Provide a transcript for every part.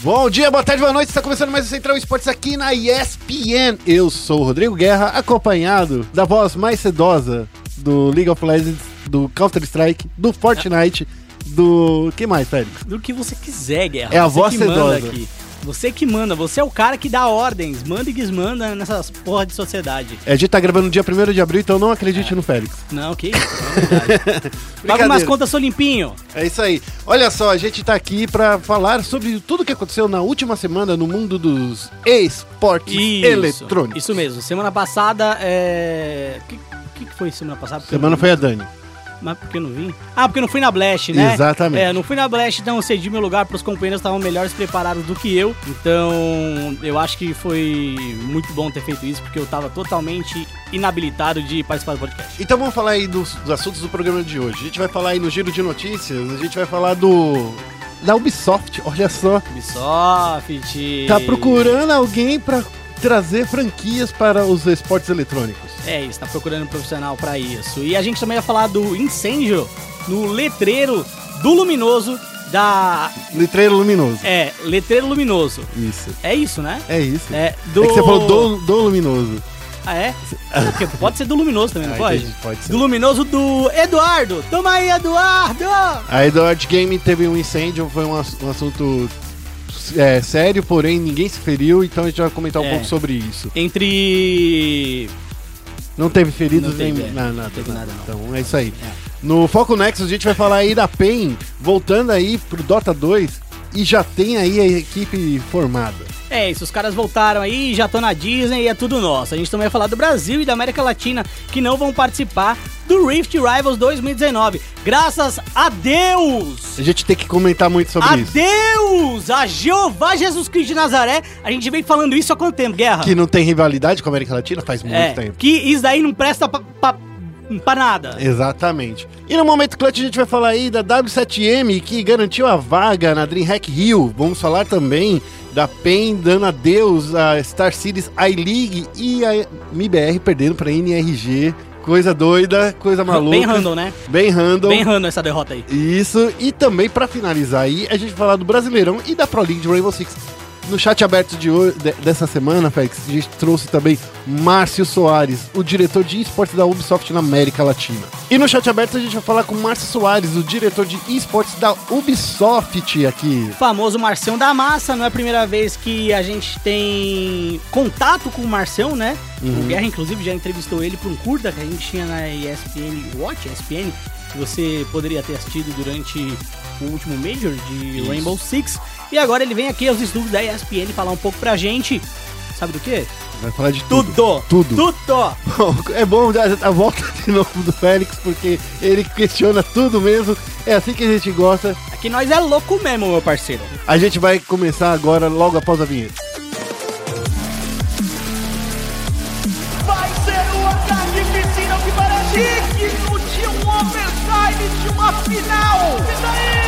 Bom dia, boa tarde, boa noite. Está começando mais o Central Esportes aqui na ESPN. Eu sou o Rodrigo Guerra, acompanhado da voz mais sedosa do League of Legends, do Counter-Strike, do Fortnite, do. que mais, Félix? Do que você quiser, Guerra. É a você voz sedosa. aqui. Você que manda, você é o cara que dá ordens, manda e desmanda nessas porra de sociedade. A gente tá gravando no dia 1 de abril, então não acredite no Félix. Não, que isso, é verdade. Paga umas contas, sou limpinho. É isso aí. Olha só, a gente tá aqui pra falar sobre tudo que aconteceu na última semana no mundo dos esportes eletrônicos. Isso mesmo. Semana passada, é... O que, que foi semana passada? Semana foi a Dani. Mas por que eu não vim? Ah, porque não fui na Blast, né? Exatamente. É, não fui na Blast, então eu cedi meu lugar pros companheiros que estavam melhores preparados do que eu. Então, eu acho que foi muito bom ter feito isso, porque eu tava totalmente inabilitado de participar do podcast. Então vamos falar aí dos, dos assuntos do programa de hoje. A gente vai falar aí no giro de notícias, a gente vai falar do. Da Ubisoft, olha só. Ubisoft. Tá procurando alguém pra trazer franquias para os esportes eletrônicos. É isso, tá procurando um profissional pra isso. E a gente também vai falar do incêndio no letreiro do Luminoso da. Letreiro luminoso. É, letreiro luminoso. Isso. É isso, né? É isso. É, do. É que você falou do, do luminoso. Ah, é? Porque pode ser do luminoso também, não Ah, pode? pode ser. Do luminoso do Eduardo. Toma aí, Eduardo! A Edward Game teve um incêndio, foi um assunto é, sério, porém ninguém se feriu, então a gente vai comentar um É. pouco sobre isso. Entre. Não teve feridos Não teve, nem é. na- nada. Não teve nada, não. Então é isso aí. É. No Foco Nexus a gente vai falar aí da PEN, voltando aí pro Dota 2 e já tem aí a equipe formada. É isso, os caras voltaram aí, já estão na Disney e é tudo nosso. A gente também vai falar do Brasil e da América Latina que não vão participar do Rift Rivals 2019. Graças a Deus! A gente tem que comentar muito sobre a isso. Deus! A Jeová Jesus Cristo de Nazaré! A gente vem falando isso há quanto tempo, Guerra? Que não tem rivalidade com a América Latina faz muito é, tempo. que isso daí não presta pra, pra, pra nada. Exatamente. E no Momento Clutch a gente vai falar aí da W7M que garantiu a vaga na DreamHack Rio. Vamos falar também da PEN dando adeus a Star Cities iLeague e a MIBR perdendo pra NRG. Coisa doida, coisa maluca. Bem random, né? Bem random. Bem random essa derrota aí. Isso, e também pra finalizar aí, a gente vai falar do Brasileirão e da Pro League de Rainbow Six. No chat aberto de hoje, de- dessa semana, Félix, a gente trouxe também Márcio Soares, o diretor de esportes da Ubisoft na América Latina. E no chat aberto a gente vai falar com Márcio Soares, o diretor de esportes da Ubisoft aqui. O famoso Marcião da Massa, não é a primeira vez que a gente tem contato com o Marcião, né? Uhum. O Guerra, inclusive, já entrevistou ele para um curta que a gente tinha na ESPN Watch, ESPN, que você poderia ter assistido durante o último Major de Isso. Rainbow Six. E agora ele vem aqui aos estúdios da ESPN falar um pouco pra gente. Sabe do quê? Vai falar de tudo. Tudo! Tudo. Tudo! É bom dar a volta de novo do Félix, porque ele questiona tudo mesmo. É assim que a gente gosta. Aqui nós é louco mesmo, meu parceiro. A gente vai começar agora, logo após a vinheta. De uma final. E daí?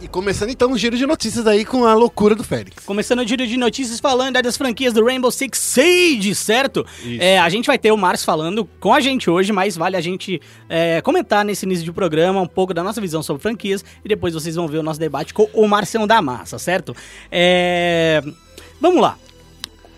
E começando então o giro de notícias aí com a loucura do Félix. Começando o giro de notícias falando das franquias do Rainbow Six Siege, certo? É, a gente vai ter o Márcio falando com a gente hoje, mas vale a gente é, comentar nesse início de programa um pouco da nossa visão sobre franquias e depois vocês vão ver o nosso debate com o Marcião da Massa, certo? É, Vamos lá.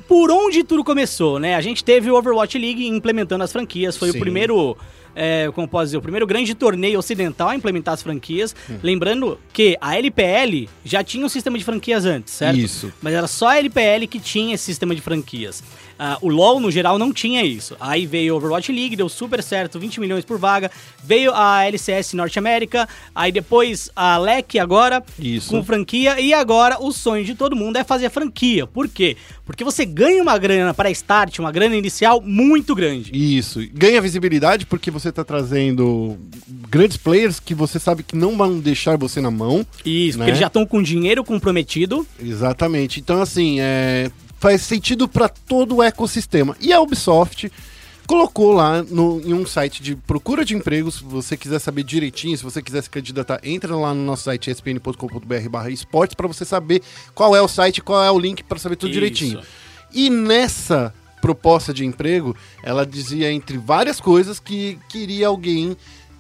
Por onde tudo começou, né? A gente teve o Overwatch League implementando as franquias, foi Sim. o primeiro, é, como posso dizer, o primeiro grande torneio ocidental a implementar as franquias. Hum. Lembrando que a LPL já tinha um sistema de franquias antes, certo? Isso. Mas era só a LPL que tinha esse sistema de franquias. Ah, o LoL, no geral, não tinha isso. Aí veio o Overwatch League, deu super certo, 20 milhões por vaga. Veio a LCS Norte América, aí depois a LEC agora, Isso. com franquia. E agora o sonho de todo mundo é fazer a franquia. Por quê? Porque você ganha uma grana para start, uma grana inicial muito grande. Isso. Ganha visibilidade porque você tá trazendo grandes players que você sabe que não vão deixar você na mão. Isso, Né? porque eles já estão com dinheiro comprometido. Exatamente. Então, assim, é, faz sentido para todo o ecossistema. E a Ubisoft colocou lá no, em um site de procura de empregos, se você quiser saber direitinho, se você quiser se candidatar, entra lá no nosso site espn.com.br barra esportes para você saber qual é o site, qual é o link para saber tudo Isso. direitinho. E nessa proposta de emprego, ela dizia entre várias coisas que queria alguém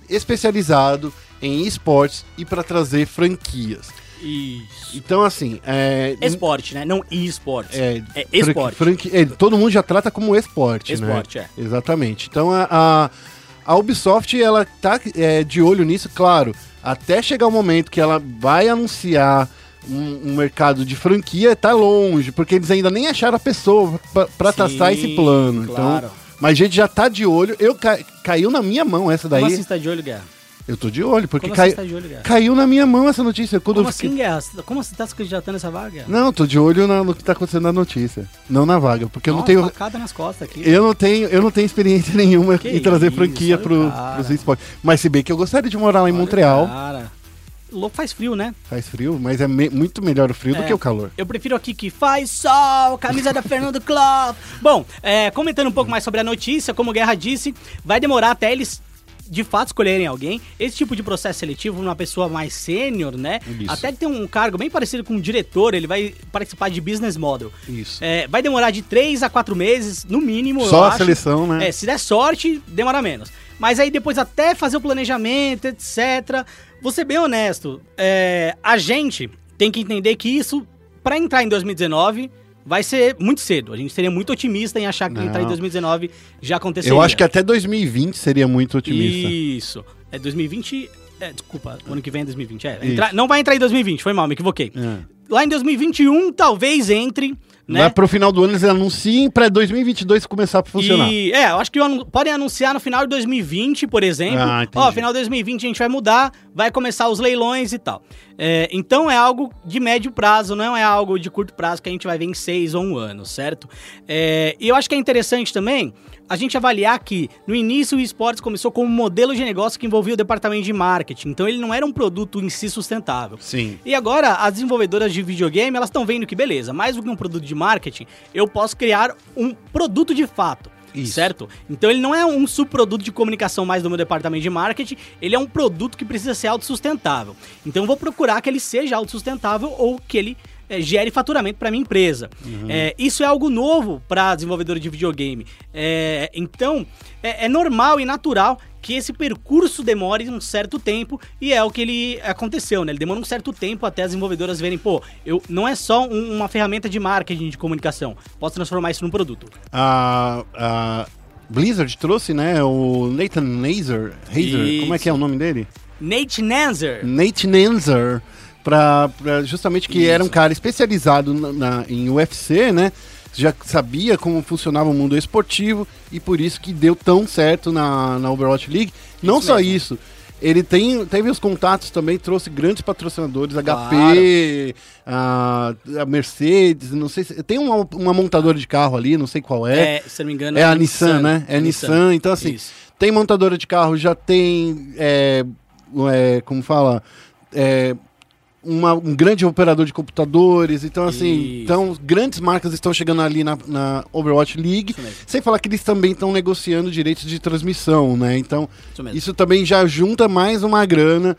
especializado em esportes e para trazer franquias. Isso. Então, assim, é, Esporte, né? Não e-esporte. é, É esporte. franqui- é, todo mundo já trata como esporte, né? Esporte, é. Exatamente. Então a, a, a Ubisoft ela tá é, de olho nisso, claro, até chegar o momento que ela vai anunciar um, um mercado de franquia, tá longe, porque eles ainda nem acharam a pessoa Sim, traçar esse plano. claro. Então, mas a gente já tá de olho. Eu ca- caiu na minha mão essa daí. Como assim tá de olho, Guerra? Eu tô de olho, porque cai- assim você tá de olho, caiu na minha mão essa notícia. Quando Como fiquei- assim, Guerra? Como você tá se candidatando nessa vaga? Guerra? Não, tô de olho na- no que tá acontecendo na notícia, não na vaga, porque eu não Nossa, tenho facada nas costas aqui. Eu não tenho, eu não tenho experiência nenhuma Que em trazer isso, franquia pro, pros esportes. Mas se bem que eu gostaria de morar lá em Olha, Montreal. Cara, louco faz frio, né? Faz frio, mas é me- muito melhor o frio do É. que o calor. Eu prefiro aqui que faz sol, camisa da Fernando Clough. Bom, é, comentando um pouco mais sobre a notícia, como o Guerra disse, vai demorar até eles de fato escolherem alguém. Esse tipo de processo seletivo, uma pessoa mais sênior, né? Isso. Até que tem um cargo bem parecido com um diretor, ele vai participar de business model. Isso. É, vai demorar de 3 a 4 meses, no mínimo. Só a acho. seleção, né? É, se der sorte, demora menos. Mas aí depois até fazer o planejamento, etc. Vou ser bem honesto, é, a gente tem que entender que isso, pra entrar em 2019, vai ser muito cedo. A gente seria muito otimista em achar que Não. entrar em 2019 já aconteceria. Eu acho que até 2020 seria muito otimista. Isso. É 2020... É, desculpa, o ano que vem é 2020. É, entrar- não vai entrar em 2020, foi mal, me equivoquei. É. Lá em 2021, talvez entre, né? Lá pro final do ano eles anunciem pra 2022 começar a funcionar. E, é, eu acho que anu- podem anunciar no final de 2020, por exemplo. Ah. Ó, final de 2020 a gente vai mudar, vai começar os leilões e tal. É, então é algo de médio prazo, não é algo de curto prazo que a gente vai ver em seis ou um ano, certo? É, e eu acho que é interessante também a gente avaliar que no início o esportes começou como um modelo de negócio que envolvia o departamento de marketing. Então ele não era um produto em si sustentável. Sim. E agora, as desenvolvedoras de videogame, elas estão vendo que, beleza, mais do que um produto de marketing, eu posso criar um produto de fato. Isso. Certo? Então ele não é um subproduto de comunicação mais do meu departamento de marketing, ele é um produto que precisa ser autossustentável. Então eu vou procurar que ele seja autossustentável ou que ele eh, gere faturamento para minha empresa. É, isso é algo novo para desenvolvedor de videogame. É, então é, é normal e natural que esse percurso demore um certo tempo e é o que ele aconteceu, né? Ele demora um certo tempo até as desenvolvedoras verem, pô, eu não é só um- uma ferramenta de marketing de comunicação, posso transformar isso num produto. A, Blizzard trouxe, né, o Nathan Nazer, Hazer, como é que é o nome dele? Nate Nanzer. Nate Nanzer, pra, pra justamente que Isso. era um cara especializado na, na- em UFC, né? Já sabia como funcionava o mundo esportivo e por isso que deu tão certo na, na Overwatch League. Não Isso só mesmo. isso, ele tem, teve os contatos também, trouxe grandes patrocinadores, Claro. HP, a, a Mercedes, não sei se. Tem uma, uma montadora de carro ali, não sei qual é. É, se não me engano, É a Nissan, né? É a Nissan. Então, assim, Isso. tem montadora de carro, já tem. É, é, como fala? É, uma- um grande operador de computadores. Então, assim, então, grandes marcas estão chegando ali na, na Overwatch League. Sem falar que eles também estão negociando direitos de transmissão, né? Então, Isso isso também já junta mais uma grana.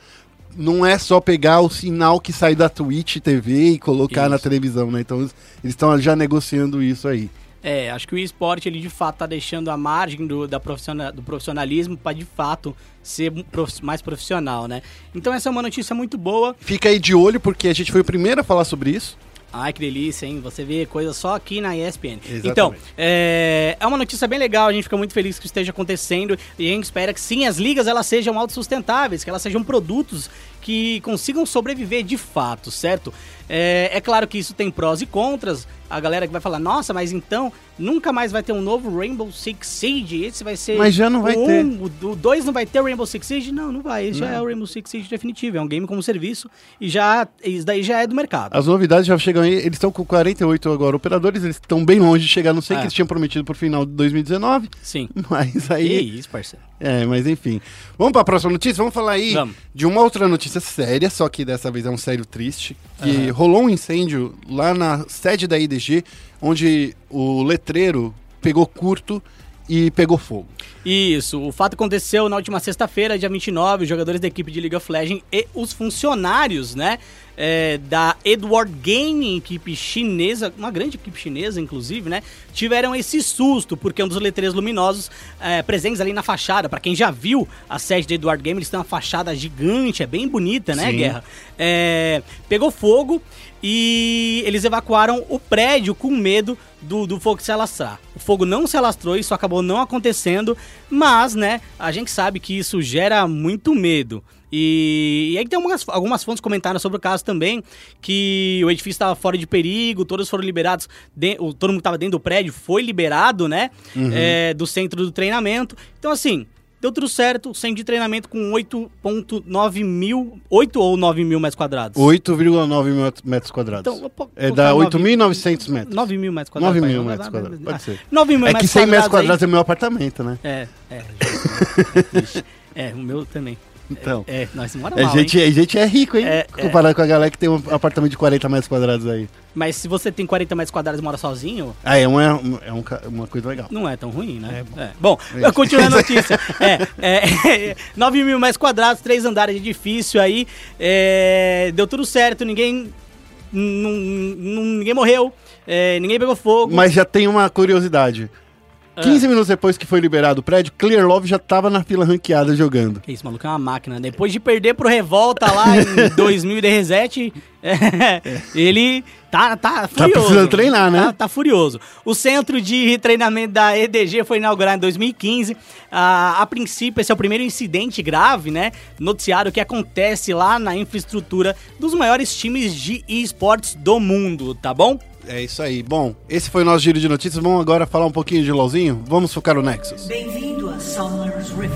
Não é só pegar o sinal que sai da Twitch TV e colocar na Isso. televisão, né? Então, eles estão já negociando isso aí. É, acho que o esporte ele de fato tá deixando a margem do, da professiona- do profissionalismo para de fato ser prof- mais profissional, né? Então essa é uma notícia muito boa. Fica aí de olho, porque a gente foi o primeiro a falar sobre isso. Ai, que delícia, hein? Você vê coisa só aqui na ESPN. Exatamente. Então, é, é uma notícia bem legal, a gente fica muito feliz que isso esteja acontecendo e a gente espera que sim, as ligas elas sejam autossustentáveis, que elas sejam produtos que consigam sobreviver de fato, certo? É, é claro que isso tem prós e contras. A galera que vai falar, nossa, mas então nunca mais vai ter um novo Rainbow Six Siege. Esse vai ser. Mas já não vai o ter. um, O 2 não vai ter o Rainbow Six Siege? Não, não vai. Esse já é o Rainbow Six Siege definitivo. É um game como serviço e já. Isso daí já é do mercado. As novidades já chegam aí, eles estão com 48 agora operadores, eles estão bem longe de chegar, não sei o É. que eles tinham prometido pro final de 2019, Sim. mas Que aí... isso, parceiro. É, mas enfim. Vamos para a próxima notícia? Vamos falar aí Vamos. de uma outra notícia séria, só que dessa vez é um sério triste, que rolou um incêndio lá na sede da IDG, onde o letreiro pegou curto e pegou fogo. Isso, o fato aconteceu na última sexta-feira, dia 29, os jogadores da equipe de League of Legends e os funcionários, né, é, da Edward Gaming, equipe chinesa, uma grande equipe chinesa, inclusive, né, tiveram esse susto, porque um dos letreiros luminosos é, presentes ali na fachada, para quem já viu a sede da Edward Gaming, eles têm uma fachada gigante, é bem bonita, né, Sim. Guerra? É, pegou fogo e eles evacuaram o prédio com medo do, do fogo se alastrar. O fogo não se alastrou, isso acabou não acontecendo, mas, né, a gente sabe que isso gera muito medo. E, e aí tem algumas, algumas fontes comentaram sobre o caso também, que o edifício estava fora de perigo, todos foram liberados, de- o- todo mundo que estava dentro do prédio foi liberado, né, é, do centro do treinamento. Então, assim, deu tudo certo, centro de treinamento com 8.9 mil, 8 ou 9 mil metros quadrados? 8,9 mil metros quadrados. Então, é falar 8.900 metros. 9 mil metros quadrados. 9 mil metros quadrados, pode ser. 9 mil É que metros 100 metros quadrados quadrados é meu apartamento, né? aí- É, é. Ixi. É, o meu também. Então. É, nós mora A mal, gente, hein? a gente é rico, hein? É, Comparado com a galera que tem um apartamento de 40 metros quadrados aí. Mas se você tem 40 metros quadrados e mora sozinho, Ah, é, uma, é um ca- uma coisa legal. não é tão ruim, né? É, É. Bom, É. continuando a notícia. é, é, 9 mil metros quadrados, três andares de edifício aí. é, deu tudo certo, ninguém. ninguém morreu, é, ninguém pegou fogo. Mas já tem uma curiosidade. Ah. 15 minutos depois que foi liberado o prédio, Clear Love já tava na fila ranqueada jogando. Que Isso, maluco, é uma máquina. Depois de perder pro Revolta lá em 2000 de Reset, é, ele tá, tá furioso. precisando treinar, né? Tá, tá furioso. O centro de treinamento da EDG foi inaugurado em 2015. Ah, a princípio, esse é o primeiro incidente grave, né? Noticiário que acontece lá na infraestrutura dos maiores times de esportes do mundo, tá bom? É isso aí. Bom, esse foi o nosso giro de notícias. Vamos agora falar um pouquinho de LOLzinho? Vamos focar no Nexus. Bem-vindo a Summer's Rift.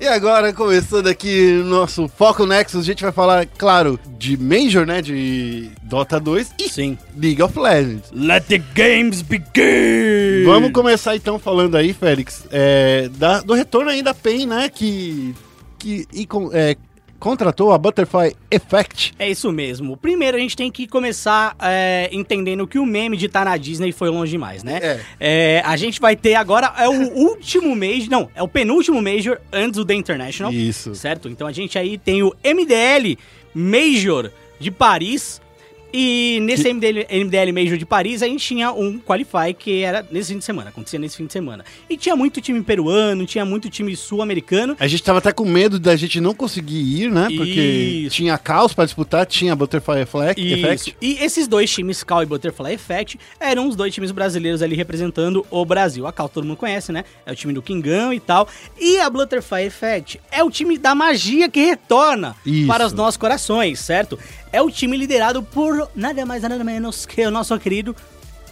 E agora, começando aqui o nosso Foco Nexus, a gente vai falar, claro, de Major, né? De Dota 2 e Sim. League of Legends. Let the games begin! Vamos começar então falando aí, Félix, é, da- do retorno aí da PEN, né? Que, que e com- é, contratou a Butterfly Effect. É isso mesmo. Primeiro a gente tem que começar é, entendendo que o meme de estar na Disney foi longe demais, né? É. É, a gente vai ter agora, é o último Major, não, é o penúltimo Major antes do The International. Isso. Certo? Então a gente aí tem o MDL Major de Paris. E nesse MDL, MDL Major de Paris, a gente tinha um Qualify que era nesse fim de semana, acontecia nesse fim de semana. E tinha muito time peruano, tinha muito time sul-americano. A gente tava até com medo da gente não conseguir ir, né? Porque Isso. tinha Caos pra disputar, tinha Butterfly Effect. Isso. E esses dois times, Cal e Butterfly Effect, eram os dois times brasileiros ali representando o Brasil. A Cal todo mundo conhece, né? É o time do Kingão e tal. E a Butterfly Effect é o time da magia que retorna Isso. para os nossos corações, certo? É o time liderado por nada mais nada menos que o nosso querido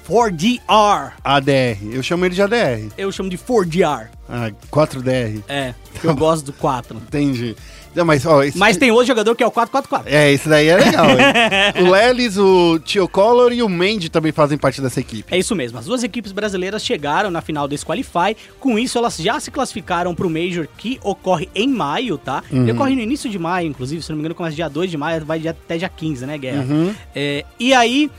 4DR. ADR. Eu chamo ele de ADR. Eu chamo de 4DR. Ah, 4DR. É, porque eu gosto do 4. Entendi. Não, mas, ó, esse, Mas tem outro jogador que é o 444. É, esse daí é legal. o Lelis, o Tio Color e o Mandy também fazem parte dessa equipe. É isso mesmo. As duas equipes brasileiras chegaram na final desse Qualify. Com isso, elas já se classificaram para o Major que ocorre em maio, tá? Ele ocorre no início de maio, inclusive. Se não me engano, começa dia 2 de maio, vai até dia 15, né, Guerra? É, e aí,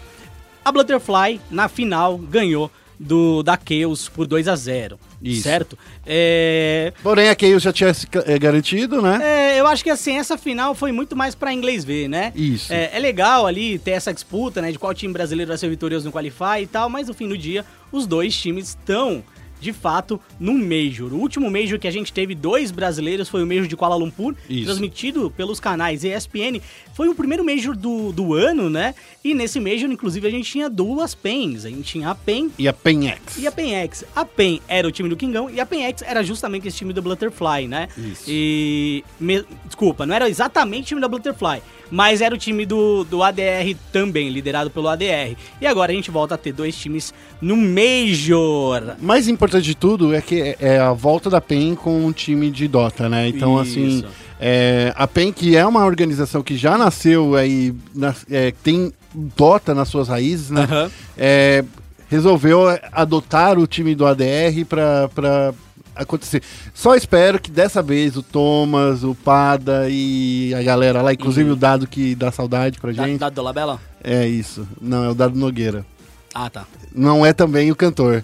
a Butterfly, na final, ganhou do da Chaos por 2 a 0 Isso. Certo? É, Porém, a Chaos já tinha se eh, garantido, né? é, eu acho que assim, essa final foi muito mais pra inglês ver, né? Isso. É, é legal ali ter essa disputa, né? De qual time brasileiro vai ser vitorioso no Qualify e tal, mas no fim do dia, os dois times estão, de fato, no Major. O último Major que a gente teve dois brasileiros foi o Major de Kuala Lumpur, Isso. transmitido pelos canais ESPN. Foi o primeiro Major do, do ano, né? E nesse Major, inclusive, a gente tinha duas PENs. A gente tinha a PEN E a PenX. e a PenX. A PEN era o time do Kingão e a PenX era justamente esse time do Butterfly, né? Isso. E. me- desculpa, não era exatamente o time da Butterfly, mas era o time do, do ADR também, liderado pelo ADR. E agora a gente volta a ter dois times no Major. Mais importante de tudo é que é a volta da PEN com um time de Dota, né? Então, assim, Isso. é, a PEN, que é uma organização que já nasceu aí, é, tem Dota nas suas raízes, né? Aham. É, resolveu adotar o time do ADR pra acontecer. Só espero que dessa vez o Thomas, o Pada e a galera lá, inclusive Uhum. o Dado que dá saudade pra gente. da Dolabella? É isso. Não, é o Dado Nogueira. Ah, tá. Não é também o cantor.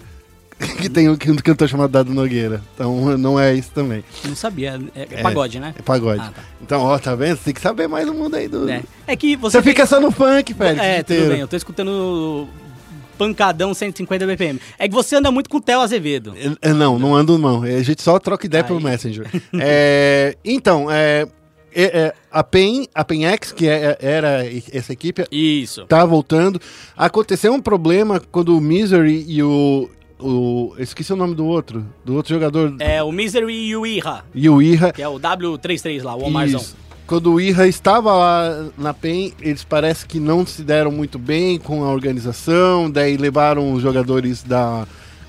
que tem um, um cantor chamado Dado Nogueira. Então não é isso também. Não sabia. É, é pagode, né? É pagode. Ah, tá. Então, ó, tá vendo? Você tem que saber mais do mundo aí do. É. É que você. Você fica só no funk, Félix. É, inteiro. tudo bem. Eu tô escutando pancadão 150 BPM. É que você anda muito com o Theo Azevedo. É, Não, não ando não. A gente só troca ideia Aí. pelo Messenger. É, então, é, é, é, a PEN, a PENX, que é- era essa equipe, Isso. tá voltando. Aconteceu um problema quando o Misery e o, o... Esqueci o nome do outro. Do outro jogador. É o Misery e o Ira, E o Irra. que é o W33 lá, o Omarzão. Isso. Quando o Irra estava lá na PEN, eles parece que não se deram muito bem com a organização, daí levaram os jogadores da.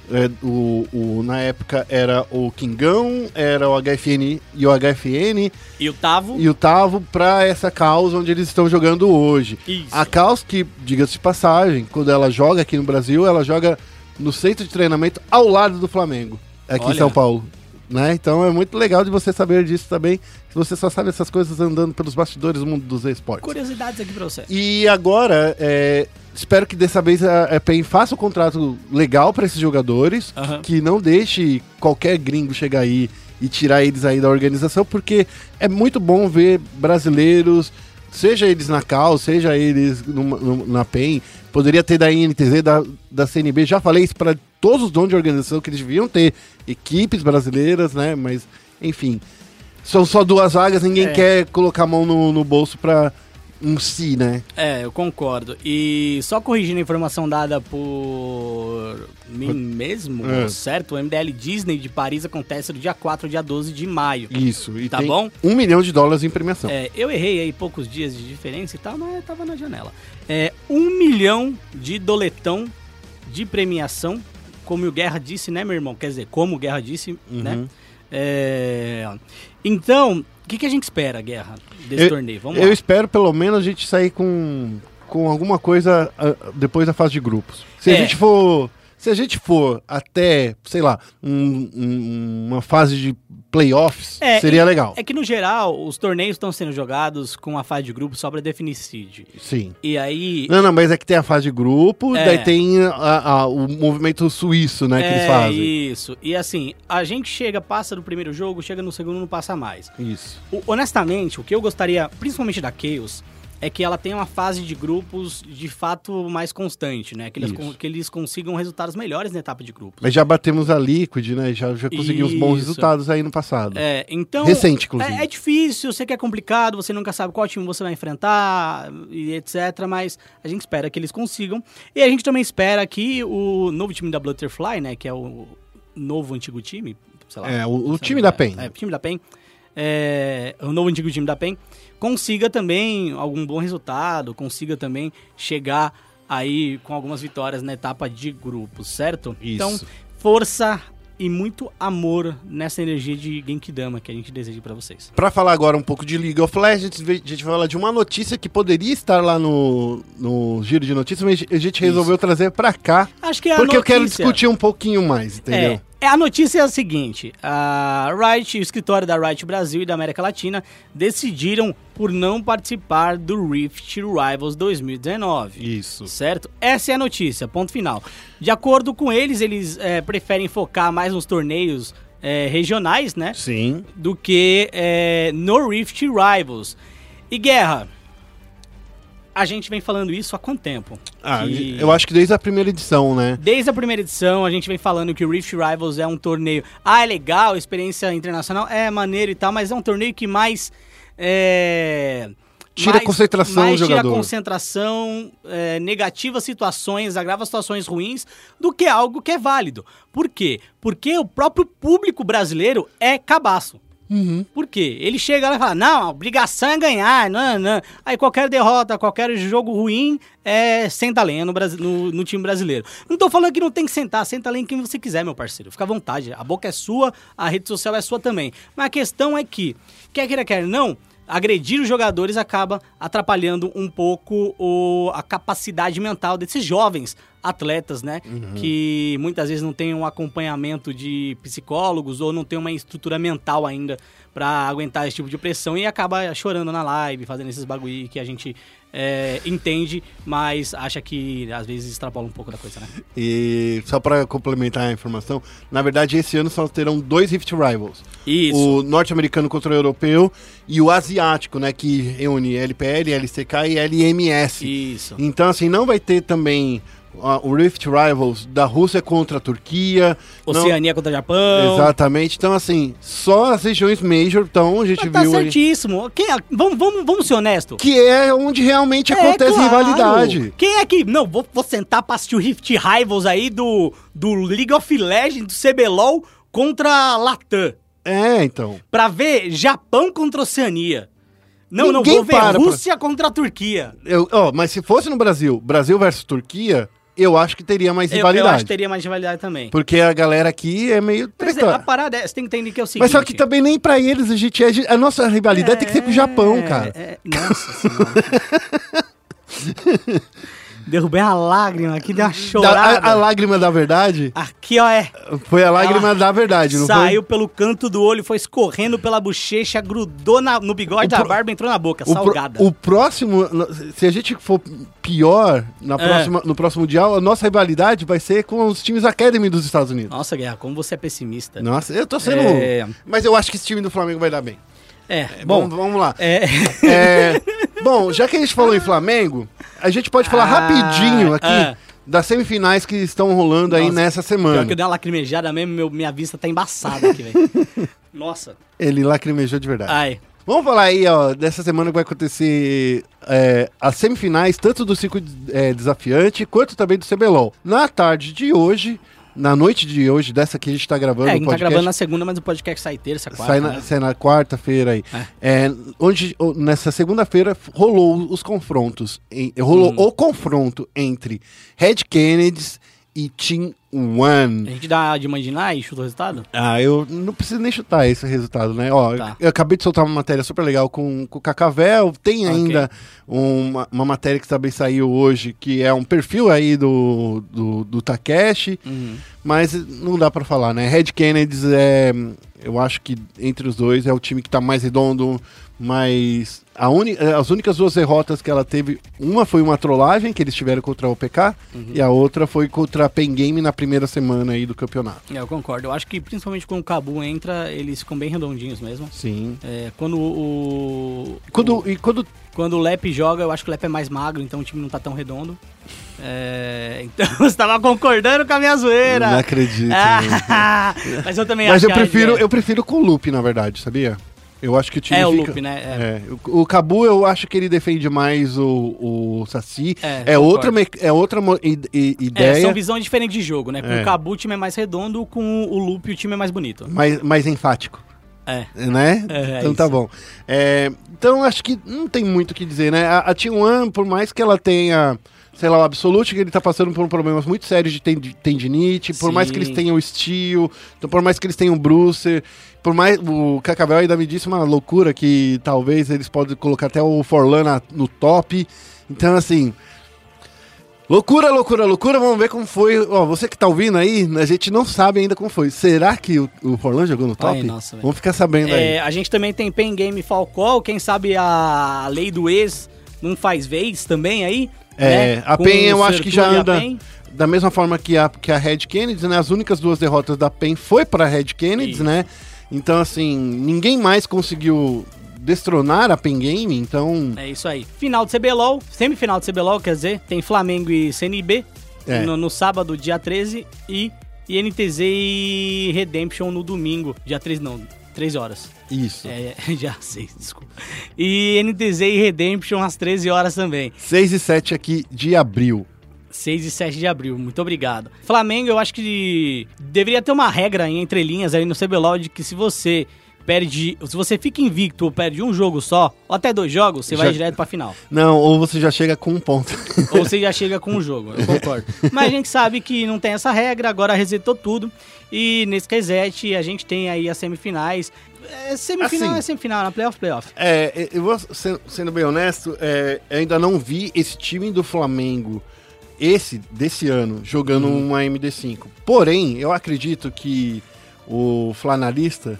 é, o, o- na época era o Kingão, era o HFN e o HFN E o Tavo. e o Tavo para essa causa onde eles estão jogando hoje. Isso. A Caos, que, diga-se de passagem, quando ela joga aqui no Brasil, ela joga no centro de treinamento ao lado do Flamengo, aqui Olha. em São Paulo. Né? Então é muito legal de você saber disso também. Você só sabe essas coisas andando pelos bastidores do mundo dos esportes. Curiosidades aqui pra você. E agora, é, espero que dessa vez a, a PEN faça um contrato legal para esses jogadores, Aham. que não deixe qualquer gringo chegar aí e tirar eles aí da organização, porque é muito bom ver brasileiros, seja eles na CAL, seja eles numa- num- na PEN, poderia ter da INTZ, da, da CNB, já falei isso para todos os donos de organização, que eles deviam ter equipes brasileiras, né, mas enfim, são só duas vagas, ninguém É. quer colocar a mão no, no bolso para um si, né? É, eu concordo. E só corrigindo a informação dada por mim mesmo, É. certo? O MDL Disney de Paris acontece do dia 4 ao dia 12 de maio. Isso, e Tá bom? um milhão de dólares em premiação. É, eu errei aí poucos dias de diferença e tal, mas tava na janela. É, um milhão de doletão de premiação, como o Guerra disse, né, meu irmão? Quer dizer, como o Guerra disse, né? É, então, o que, que a gente espera, Guerra, desse Eu- torneio? Vamos Eu lá. espero pelo menos a gente sair com, com alguma coisa ah, depois da fase de grupos. Se É. a gente for. Se a gente for até, sei lá, um- um- uma fase de playoffs, É, seria e- legal. É que no geral, os torneios estão sendo jogados com a fase de grupo só pra definir seed. Sim. E aí. Não, não, mas é que tem a fase de grupo, É. daí tem a- a- o movimento suíço, né, que eles é fazem. isso. E assim, a gente chega, passa do primeiro jogo, chega no segundo, não passa mais. Isso. O- honestamente, o que eu gostaria, principalmente da Chaos, é que ela tenha uma fase de grupos de fato mais constante, né? Que eles, con- que eles consigam resultados melhores na etapa de grupos. Mas já batemos a Liquid, né? Já, já conseguimos bons Isso. resultados aí no passado. É, então. Recente, inclusive. É, é difícil, eu sei que é complicado, você nunca sabe qual time você vai enfrentar e etc. Mas a gente espera que eles consigam. E a gente também espera que o novo time da Butterfly, né? Que é o novo antigo time, sei lá. É, o- o time da PEN. É, o time da PEN. É, o novo antigo time da PEN consiga também algum bom resultado, consiga também chegar aí com algumas vitórias na etapa de grupos, certo? Isso. Então, força e muito amor nessa energia de Genkidama que a gente deseja pra vocês. Pra falar agora um pouco de League of Legends, a gente vai falar de uma notícia que poderia estar lá no, no giro de notícias, mas a gente resolveu trazer pra cá, Acho que a porque eu quero notícia- discutir um pouquinho mais, entendeu? É, é, a notícia é a seguinte: a Riot, o escritório da Riot Brasil e da América Latina decidiram por não participar do Rift Rivals 2019. Isso. Certo? Essa é a notícia, ponto final. De acordo com eles, eles é, preferem focar mais nos torneios é, regionais, né? Sim. Do que é, no Rift Rivals. E Guerra, a gente vem falando isso há quanto tempo? Ah, Que- eu acho que desde a primeira edição, né? Desde a primeira edição, a gente vem falando que o Rift Rivals é um torneio. Ah, é legal, experiência internacional, é maneiro e tal, mas é um torneio que mais. É, Tira mais- a concentração mais do tira jogador. a concentração, é, negativa situações, agrava situações ruins, do que algo que é válido. Por quê? Porque o próprio público brasileiro é cabaço. Uhum. Por quê? Ele chega lá e fala, não, a obrigação é ganhar, não, não. Aí qualquer derrota, qualquer jogo ruim, é senta lenha no, no- no time brasileiro. Não tô falando que não tem que sentar, senta a lenha em quem você quiser, meu parceiro. Fica à vontade, a boca é sua, a rede social é sua também. Mas a questão é que, quer queira, quer não, agredir os jogadores acaba atrapalhando um pouco o- a capacidade mental desses jovens atletas, né? Que muitas vezes não tem um acompanhamento de psicólogos ou não tem uma estrutura mental ainda pra aguentar esse tipo de pressão e acaba chorando na live, fazendo esses bagulho que a gente é, entende, mas acha que às vezes extrapola um pouco da coisa, né? E só pra complementar a informação, na verdade esse ano só terão dois Rift Rivals. Isso. O norte-americano contra o europeu e o asiático, né, que reúne LPL, LCK e LMS. Isso. Então assim, não vai ter também o Rift Rivals da Rússia contra a Turquia. não- Oceania contra Japão. Exatamente. Então assim, só as regiões major, então a gente Mas tá viu aí, certíssimo. Quem, é- vamos, vamos, vamos ser honestos. que é onde realmente É, acontece claro. rivalidade. Quem é que. Não, vou, vou sentar pra assistir o Rift Rivals aí do, do League of Legends, do CBLOL contra a Latam. É, então. Pra ver Japão contra Oceania. Não, não, Ninguém vou ver para pra- Rússia contra a Turquia. Eu, ó, mas se fosse no Brasil, Brasil versus Turquia, eu acho que teria mais Eu, eu rivalidade. acho que teria mais rivalidade também. Porque a galera aqui é meio Mas é, a parada é, você tem que entender que é o seguinte... Mas só que também nem pra eles a gente é. A nossa rivalidade tem que ser com o Japão, cara. É, é, nossa senhora. Derrubei uma lágrima aqui, deu uma Da- chorada. a, a lágrima da verdade Aqui, ó, é. foi a lágrima Ela da verdade, não Saiu pelo canto do olho, foi escorrendo pela bochecha, grudou na- no bigode O da pro- barba, entrou na boca, foi? O, pro- salgada. o próximo, se a gente for pior na É. próxima, no próximo mundial, a nossa rivalidade vai ser com os times Academy dos Estados Unidos. Nossa, Guerra, como você é pessimista. Nossa, eu tô sendo. É. Mas eu acho que esse time do Flamengo vai dar bem. É, Bom, bom, vamos lá. é... É, bom, já que a gente falou em Flamengo, a gente pode falar Ah, rapidinho aqui ah. das semifinais que estão rolando aí Nossa, nessa Pior semana. que eu dei uma lacrimejada mesmo, meu- minha vista tá embaçada aqui, velho. Nossa. Ele lacrimejou de verdade. Ai. Vamos falar aí, ó, dessa semana que vai acontecer é, as semifinais, tanto do circuito é, desafiante quanto também do CBLOL. Na tarde de hoje, na noite de hoje, dessa que a gente tá gravando É, a gente tá podcast, gravando na segunda, mas o podcast sai terça, quarta. sai na, né? sai na quarta-feira aí. É, onde, o- nessa segunda-feira rolou os confrontos. em- rolou Hum. o confronto entre Red Kennedys e Team A One. gente dá de mandinar e chuta o resultado? Ah, eu não preciso nem chutar esse resultado, né? Ó, Tá. eu, acabei de soltar uma matéria super legal com, com o Cacavel. Tem ainda uma, uma matéria que também saiu hoje, que é um perfil aí do, do, do Takeshi. Uhum. Mas não dá pra falar, né? Red Kennedys é. Eu acho que entre os dois é o time que tá mais redondo, mas a uni- as únicas duas derrotas que ela teve, uma foi uma trollagem que eles tiveram contra o OPK e a outra foi contra a Pen Game na primeira semana aí do campeonato. É, eu concordo. Eu acho que principalmente quando o Cabu entra, eles ficam bem redondinhos mesmo. Sim. É, quando o. Quando, o- e quando quando o Lep joga, eu acho que o Lep é mais magro, então o time não tá tão redondo. É, então você tava concordando com a minha zoeira. Não acredito. Ah, mas eu também Mas acho eu que a- prefiro, eu prefiro com o Loop, na verdade, sabia? Eu acho que o time É o fica- Lupe, né? É. É, o, o Cabu eu acho que ele defende mais o, o Saci. É, É, outra, me- é outra mo- i- i- É, ideia, são visões diferentes de jogo, né? Com É. o Cabu o time é mais redondo, com o Lupe o time é mais bonito. mais, mais enfático. É. Né? É, é então tá isso. bom. É, então acho que não tem muito o que dizer, né? A, a T1, por mais que ela tenha, sei lá, o Absolute, que ele tá passando por problemas muito sérios de ten- tendinite, por mais que eles Sim. tenham o Steel, então por mais que eles tenham o Brucer, por mais. O Cacavel ainda me disse uma loucura que talvez eles podem colocar até o Forlan na- no top. Então, assim. Loucura, loucura, loucura. Vamos ver como foi. Ó, você que tá ouvindo aí, a gente não sabe ainda como foi. Será que o, o Forlan jogou no top? Ai, nossa. Vamos ficar sabendo aí. É, a gente também tem Pen Game quem sabe a lei do ex não faz vez também aí. É, né? a PEN eu acho que já anda da mesma forma que a, que a Red Kennedy, né? As únicas duas derrotas da PEN foi pra Red Kennedy, Isso. né? Então, assim, ninguém mais conseguiu destronar a PEN Game, então... É isso aí. Final de CBLOL, semifinal de CBLOL, quer dizer, tem Flamengo e CNB É. no, no sábado, dia 13, e INTZ e Redemption no domingo, dia 13 não, 13 horas. Isso. É, já 6, desculpa. E NTZ e Redemption às 13 horas também. 6 e 7 aqui de abril. 6 e 7 de abril, muito obrigado. Flamengo, eu acho que deveria ter uma regra em entrelinhas aí no CBLOL de que se você perde, se você fica invicto ou perde um jogo só, ou até dois jogos, você vai Já- direto pra final. Não, ou você já chega com um ponto. Ou você já chega com um jogo, eu concordo. Mas a gente sabe que não tem essa regra, agora resetou tudo. E nesse reset a gente tem aí as semifinais. É, semifinal Assim. é semifinal, na playoff, playoff. É, eu vou, se- sendo bem honesto, é, eu ainda não vi esse time do Flamengo esse desse ano jogando Uhum. uma MD5. Porém, eu acredito que o Flanalista,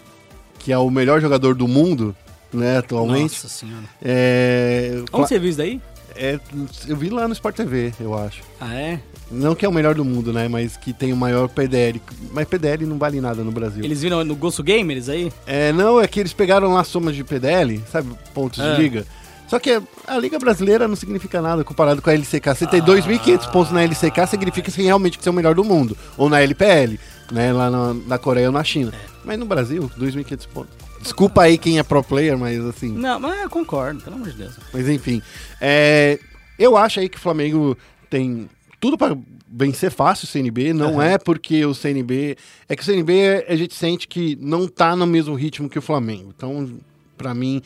que é o melhor jogador do mundo, né, atualmente, Nossa senhora. é, Onde você viu isso daí? É, eu vi lá no Sport TV, eu acho. Ah, é? Não que é o melhor do mundo, né, mas que tem o maior PDL. Mas PDL não vale nada no Brasil. Eles viram no Gosto Gamers aí? É, não, é que eles pegaram lá somas de PDL, sabe, pontos É. de liga. Só que a Liga Brasileira não significa nada comparado com a LCK. Você Ah. ter 2.500 pontos na LCK significa que você realmente ser o melhor do mundo. Ou na LPL, né, lá na, na Coreia ou na China. É. Mas no Brasil, 2.500 pontos. Desculpa aí quem é pro player, mas assim... Não, mas eu concordo, pelo amor de Deus. Mas enfim, é, eu acho aí que o Flamengo tem tudo para vencer fácil o CNB. Não é porque o CNB. É que o CNB a gente sente que não tá no mesmo ritmo que o Flamengo. Então, para mim,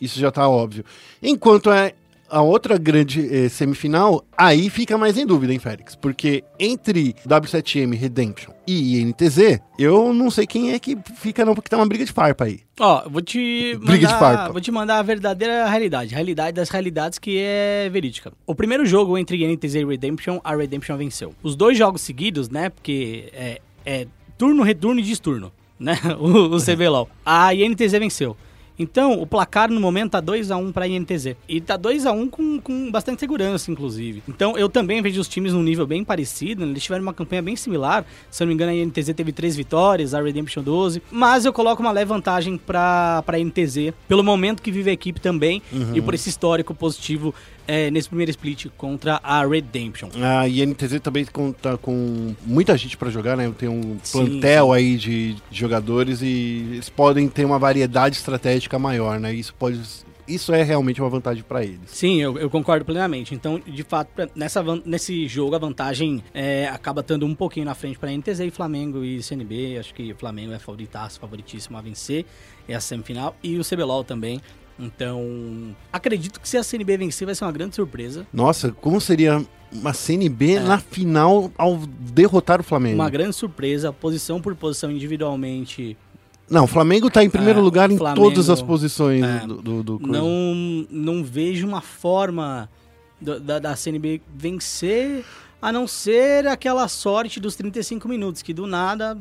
isso já tá óbvio. Enquanto é a outra grande eh, semifinal, aí fica mais em dúvida, hein, Félix? Porque entre W7M Redemption e INTZ, eu não sei quem é que fica, não, porque tá uma briga de farpa aí. Ó, vou te Briga de mandar, farpa. vou te mandar a verdadeira realidade, a realidade das realidades que é verídica. O primeiro jogo entre NTZ e Redemption, a Redemption venceu. Os dois jogos seguidos, né, porque é, é turno, retorno e desturno, né, o, o CBLOL. A INTZ venceu. Então, o placar no momento tá 2x1 pra INTZ. E tá 2x1 com, com bastante segurança, inclusive. Então, eu também vejo os times num nível bem parecido. né? Eles tiveram uma campanha bem similar. Se eu não me engano, a INTZ teve 3 vitórias, a Redemption 12. Mas eu coloco uma leve vantagem pra, pra INTZ, pelo momento que vive a equipe também. E por esse histórico positivo é, nesse primeiro split contra a Redemption. A INTZ também conta com muita gente pra jogar, né? Tem um Sim, plantel aí de jogadores e eles podem ter uma variedade estratégica maior, né? Isso pode, isso é realmente uma vantagem pra eles. Sim, eu, eu concordo plenamente. Então, de fato, pra- nessa, nesse jogo, a vantagem é, acaba estando um pouquinho na frente para NTZ e Flamengo e CNB. Acho que o Flamengo é favoritaço, favoritíssimo a vencer essa semifinal. E o CBLOL também. Então, acredito que se a CNB vencer, vai ser uma grande surpresa. Nossa, como seria uma CNB na final ao derrotar o Flamengo? É. Uma grande surpresa, posição por posição individualmente. Não, o Flamengo tá em primeiro É, lugar em Flamengo- todas as posições é, do, do, do. Não, não vejo uma forma da, da CNB vencer, a não ser aquela sorte dos 35 minutos, que do nada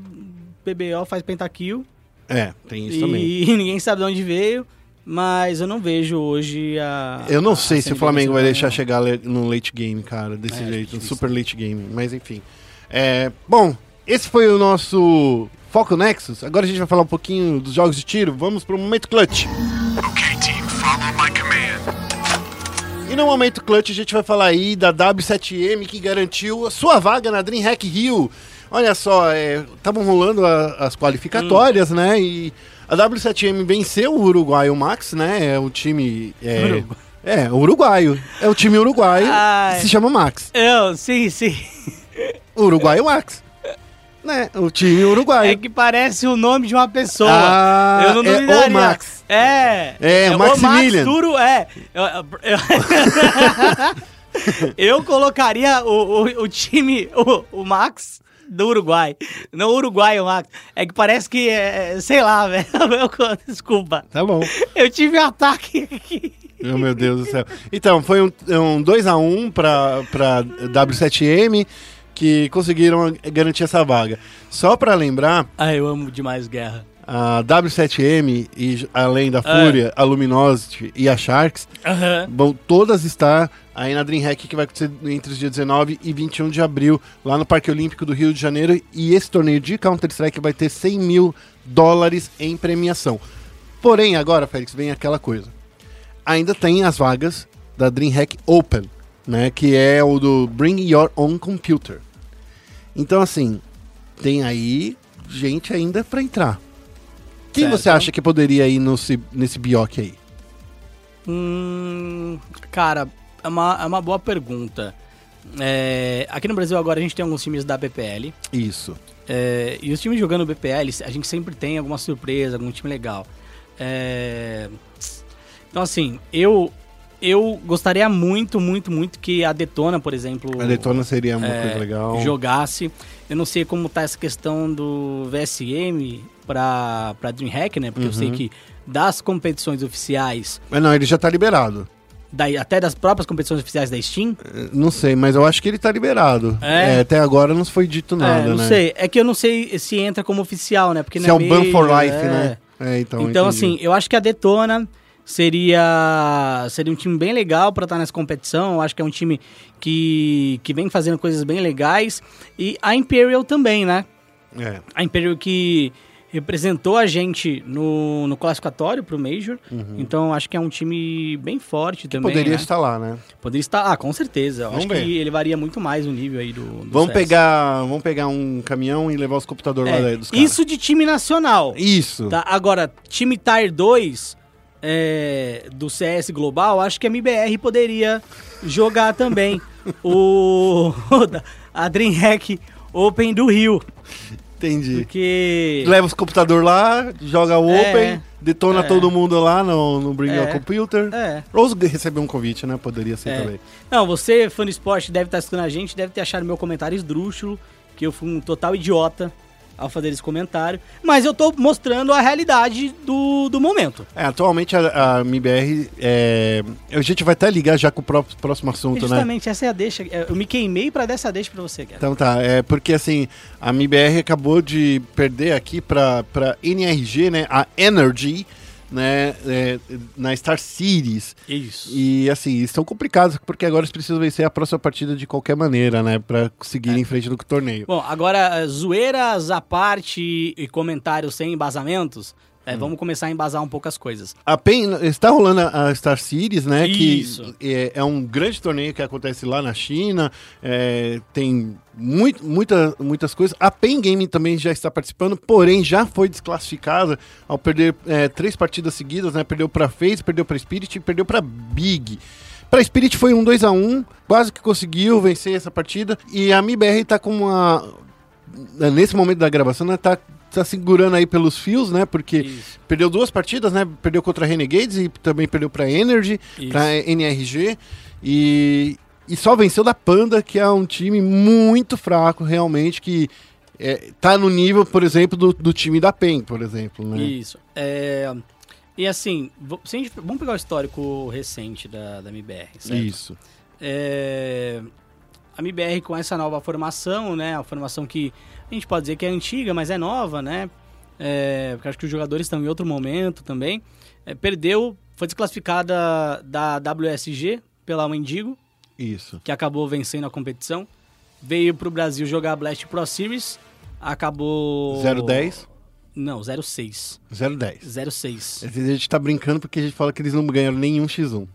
PBO faz pentakill É, tem isso e, também. ninguém sabe de onde veio, mas eu não vejo hoje a. Eu não a sei se o Flamengo vai deixar não. chegar no late game, cara, desse É, acho jeito, no super late game, mas enfim. É, bom, esse foi o nosso Foco Nexus. Agora a gente vai falar um pouquinho dos jogos de tiro. Vamos pro momento clutch. Okay, team, follow my command. E no momento clutch a gente vai falar aí da W7M que garantiu a sua vaga na DreamHack Rio. Olha só, estavam rolando a- as qualificatórias, Hum. né? E a W7M venceu o Uruguaio Max, né? É o time. É, Urugu- é, o uruguaio. É o time uruguaio Ai. se chama Max. Eu, sim, sim. O Uruguaio Max. Né? O time É uruguaio. que parece o nome de uma pessoa. Ah, eu não é o Max. É. É, o Maximilian. Max Duro, é. Eu, eu- eu colocaria o, o, o time, o, o Max do Uruguai. Não Uruguai, o Max. É que parece que, é, sei lá, velho. Desculpa. Tá bom. Eu tive um ataque aqui. Oh, meu Deus do céu. Então, foi um, um 2x1 pra, pra W7M que conseguiram garantir essa vaga. Só pra lembrar, Ah, eu amo demais guerra. A W7M, e além da Fúria, a Luminosity e a Sharks, vão todas estar aí na DreamHack, que vai acontecer entre os dias 19 e 21 de abril, lá no Parque Olímpico do Rio de Janeiro. E esse torneio de Counter-Strike vai ter 100 mil dólares em premiação. Porém, agora, Félix, vem aquela coisa. Ainda tem as vagas da DreamHack Open, né? Que é o do Bring Your Own Computer. Então, assim, tem aí gente ainda pra entrar. Quem Certo. você acha que poderia ir no, nesse bioque aí? Hum, cara, é uma, é uma boa pergunta. É, aqui no Brasil agora a gente tem alguns times da BPL. Isso. é, e os times jogando BPL, a gente sempre tem alguma surpresa, algum time legal. É, então assim, eu eu gostaria muito, muito, muito que a Detona, por exemplo, A Detona seria uma é, legal. jogasse. Eu não sei como tá essa questão do VSM pra, pra DreamHack, né? Porque eu sei Uhum. que das competições oficiais Mas não, ele já tá liberado. da- até das próprias competições oficiais da Steam? Não sei, mas eu acho que ele tá liberado. É? É, até agora não foi dito nada, é, não né? sei. É que eu não sei se entra como oficial, né? Porque Se não é um ban for life, é. né? É, então. Então, entendi. assim, eu acho que a Detona seria seria um time bem legal pra estar nessa competição. Eu acho que é um time que, que vem fazendo coisas bem legais. E a Imperial também, né? É. A Imperial que representou a gente no, no classificatório pro Major. Então, acho que é um time bem forte também. Uhum. Poderia né? estar lá, né? Poderia estar. Ah, com certeza. Vamos acho ver. que ele varia muito mais o nível aí do. do Vamos CS. pegar, vamos pegar um caminhão e levar os computadores É, lá dos caras. isso de time nacional. Isso. Tá, agora, time Tier 2 é, do CS Global, acho que a MBR poderia jogar também. o a DreamHack Open do Rio. Entendi. Porque. Leva os computadores lá, joga o É, Open, detona é. todo mundo lá no, no Bring Your É. Computer. É. Ou receber um convite, né? Poderia ser É. também. Não, você, fã do esporte, deve estar escutando a gente, deve ter achado meu comentário esdrúxulo, que eu fui um total idiota ao fazer esse comentário. Mas eu tô mostrando a realidade do, do momento. É, atualmente a, a MBR, é, a gente vai até ligar já com o próprio, próximo assunto, né? justamente essa é a deixa. Eu me queimei pra dar essa deixa pra você, cara. Então tá, é porque assim, a MBR acabou de perder aqui pra NRG, né? A Energy, né? é, na Star Series. Isso. E assim, estão complicados, porque agora eles precisam vencer a próxima partida de qualquer maneira, né? Pra seguir em frente no torneio. Bom, agora, eh, zoeiras à parte e comentários sem embasamentos, Hum. eh, vamos começar a embasar um pouco as coisas. A PEN, está rolando a Star Series, né? Isso. Que é, é um grande torneio que acontece lá na China. é, tem muito, muita, muitas coisas. A PEN Gaming também já está participando, porém já foi desclassificada ao perder é, três partidas seguidas, né? Perdeu para FaZe, perdeu para Spirit e perdeu para Big. Para Spirit foi um 2 a 1 quase que conseguiu vencer essa partida. E a MIBR tá com uma. Nesse momento da gravação, né? Tá, tá segurando aí pelos fios, né? Porque Isso. perdeu duas partidas, né? Perdeu contra a Renegades e também perdeu pra Energy, pra NRG. E, e só venceu da Panda, que é um time muito fraco, realmente, que é, tá no nível, por exemplo, do, do time da PEN, por exemplo, né? Isso. É, e assim, gente- vamos pegar o histórico recente da, da MBR, certo? Isso. É, a MBR com essa nova formação, né? A formação que a gente pode dizer que é antiga, mas é nova, né? É, porque acho que os jogadores estão em outro momento também. É, perdeu, foi desclassificada da WSG pela Mendigo, Isso. que acabou vencendo a competição. Veio pro Brasil jogar a Blast Pro Series, acabou... 0-10, Não, 06. 0-10. 06. A gente tá brincando porque a gente fala que eles não ganharam nenhum X1.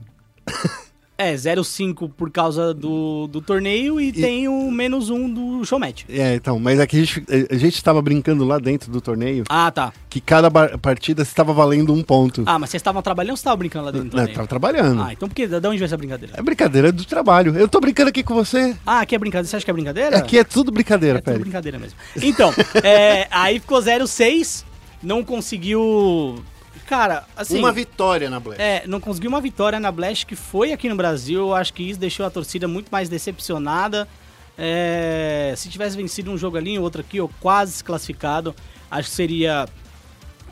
É, 05 por causa do, do torneio e, tem o menos um do showmatch. É, então, mas aqui a gente, a gente tava brincando lá dentro do torneio Ah, tá. que cada partida estava valendo um ponto. Ah, mas vocês estavam trabalhando ou você estava brincando lá dentro do Não, torneio? tava trabalhando. Ah, então por que? De onde veio essa brincadeira? É brincadeira do trabalho. Eu tô brincando aqui com você. Ah, aqui é brincadeira. Você acha que é brincadeira? Aqui é tudo brincadeira, É tudo Félix. brincadeira mesmo. Então, é, aí ficou 06, não conseguiu... Cara, assim... Uma vitória na Black. É, não conseguiu uma vitória na Blast que foi aqui no Brasil. Eu acho que isso deixou a torcida muito mais decepcionada. É, se tivesse vencido um jogo ali, outro aqui, ou quase se classificado, acho que seria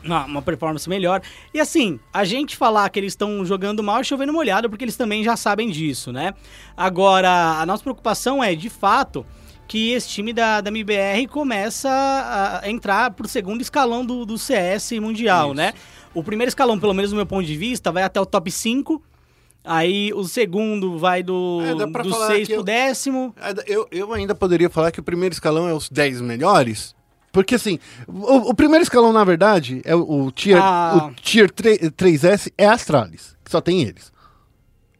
uma, uma performance melhor. E assim, a gente falar que eles estão jogando mal é chovendo molhado, porque eles também já sabem disso, né? Agora, a nossa preocupação é, de fato, que esse time da, da MBR começa a entrar pro segundo escalão do, do CS mundial, Isso. né? O primeiro escalão, pelo menos do meu ponto de vista, vai até o top 5. Aí o segundo vai do, É, dá pra do falar 6 que pro eu- décimo. Eu, eu ainda poderia falar que o primeiro escalão é os 10 melhores. Porque assim, o, o primeiro escalão, na verdade, é o, o Tier, Ah. o tier 3, 3S é Astralis, que só tem eles.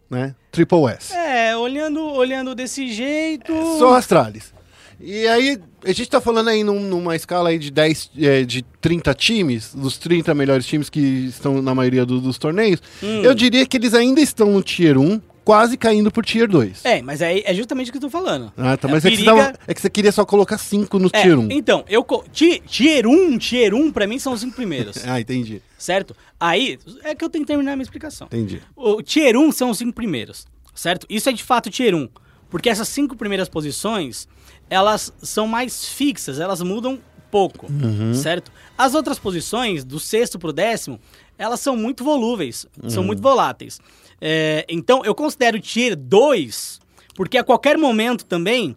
Né? Triple S. É, olhando, olhando desse jeito. Só Astralis. E aí, a gente tá falando aí num- numa escala aí de 10, é, de 30 times, dos 30 melhores times que estão na maioria do- dos torneios. Hum. Eu diria que eles ainda estão no Tier 1, quase caindo pro Tier 2. É, mas aí é justamente o que eu tô falando. Ah, tá, É, mas é, que você periga- tava- é que você queria só colocar 5 no É, Tier 1. então, eu. co- ti- Tier 1, Tier 1, pra mim são os cinco primeiros. Ah, entendi. certo? Aí, é que eu tenho que terminar a minha explicação. Entendi. O Tier 1 são os cinco primeiros, certo? Isso é de fato Tier 1. Porque essas cinco primeiras posições, elas são mais fixas, elas mudam pouco, certo? As outras posições, do sexto pro décimo, elas são muito volúveis, são muito voláteis. É, então, eu considero Tier 2, porque a qualquer momento também,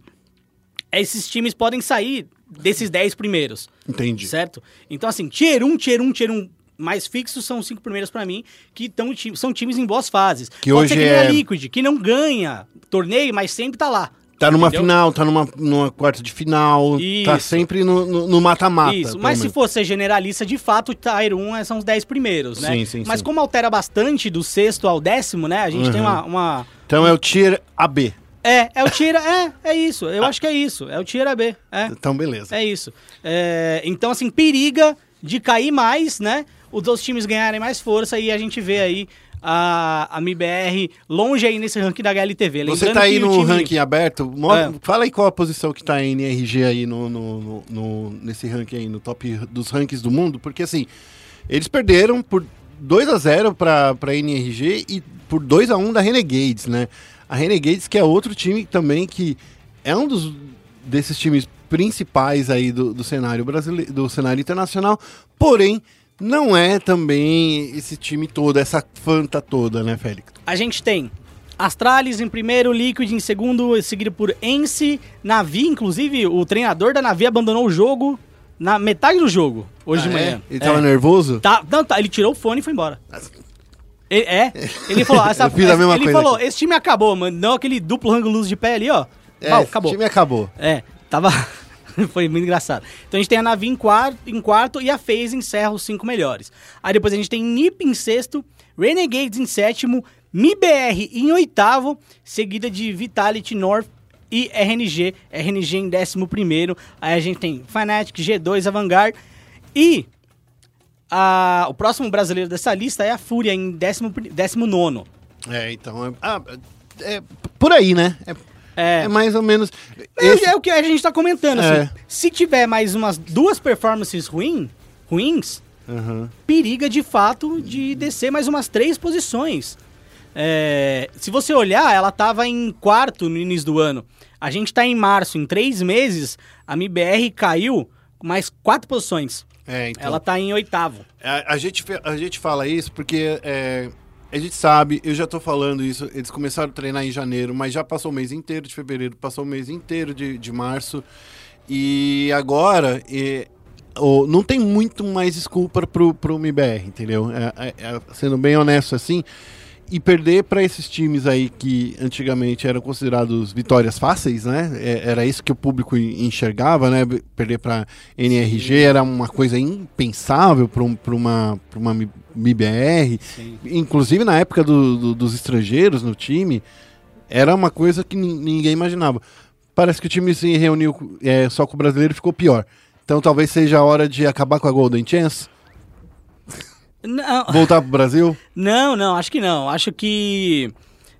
esses times podem sair desses 10 primeiros. Entendi. Certo? Então, assim, Tier 1, Tier 1, Tier 1 mais fixos são os cinco primeiros pra mim, que tão, são times em boas fases. Que Pode hoje ser que é- Liquid, que não ganha torneio, mas sempre tá lá. Tá numa Entendeu? final, tá numa, numa quarta de final, tá Isso. sempre no- mata-mata. Isso, mas se for ser generalista, de fato, o Tier 1 é- são os 10 primeiros, né? Sim, sim, mas sim. como altera bastante do sexto ao décimo, né? A gente tem Uhum. uma, uma- Então é o Tier AB. É, é o Tier... é, é isso. Eu acho que é isso. É o Tier AB. É, Então, beleza. é isso. É, então, assim, periga de cair mais, né? Os outros times ganharem mais força e a gente vê aí a, a MIBR longe aí nesse ranking da HLTV. Você Lembrando tá aí no time- ranking aberto. É. Fala aí qual a posição que tá a NRG aí no, no- no- nesse ranking aí, no top dos rankings do mundo, porque assim, eles perderam por 2 a 0 pra, pra NRG e por 2 a 1 da Renegades, né? A Renegades que é outro time também que é um dos desses times principais aí do, do cenário brasileiro, do cenário internacional, porém não é também esse time todo, essa fanta toda, né, Félix? A gente tem Astralis em primeiro, Liquid em segundo, seguido por Ence, Navi, inclusive o treinador da Navi abandonou o jogo na metade do jogo, hoje de Ah, é? manhã. Ele tava É. nervoso? Tá, não, tá, ele tirou o fone e foi embora. Ele- é, ele falou, essa, Eu fiz a mesma ele coisa falou, aqui. esse time acabou, mano, não aquele duplo rango luz de pé ali, ó. É, Bom, esse acabou. time acabou. É, tava. Foi muito engraçado. Então a gente tem a Navi em quarto, em quarto e a FaZe encerra os cinco melhores. Aí depois a gente tem NiP em sexto, Renegades em sétimo, MIBR em oitavo, seguida de Vitality North e RNG. RNG em décimo primeiro. Aí a gente tem Fnatic, G2, Avangard e a- o próximo brasileiro dessa lista é a Fúria em décimo, décimo nono. É, então. É, ah, é por aí, né? É, É. é mais ou menos. É, esse- é o que a gente tá comentando, É. assim. Se tiver mais umas duas performances ruim, ruins, Aham. periga de fato de descer mais umas três posições. É, se você olhar, ela tava em quarto no início do ano. A gente tá em março, em três meses, a MBR caiu mais quatro posições. É, então. Ela tá em oitavo. A, a gente, a gente fala isso porque é, a gente sabe, eu já tô falando isso, eles começaram a treinar em janeiro, mas já passou o mês inteiro de fevereiro, passou o mês inteiro de, de março. E agora é, o- não tem muito mais desculpa pro, pro MBR, entendeu? É, é- é, sendo bem honesto assim. E perder para esses times aí que antigamente eram considerados vitórias fáceis, né? É- Era isso que o público en- enxergava, né? Perder para NRG era uma coisa impensável para um, uma, pra uma MBR. Inclusive na época do- do- dos estrangeiros no time, era uma coisa que nin- ninguém imaginava. Parece que o time se reuniu é, só com o brasileiro e ficou pior. Então talvez seja a hora de acabar com a Golden Chance, Não, voltar pro Brasil. Não, não, acho que não. Acho que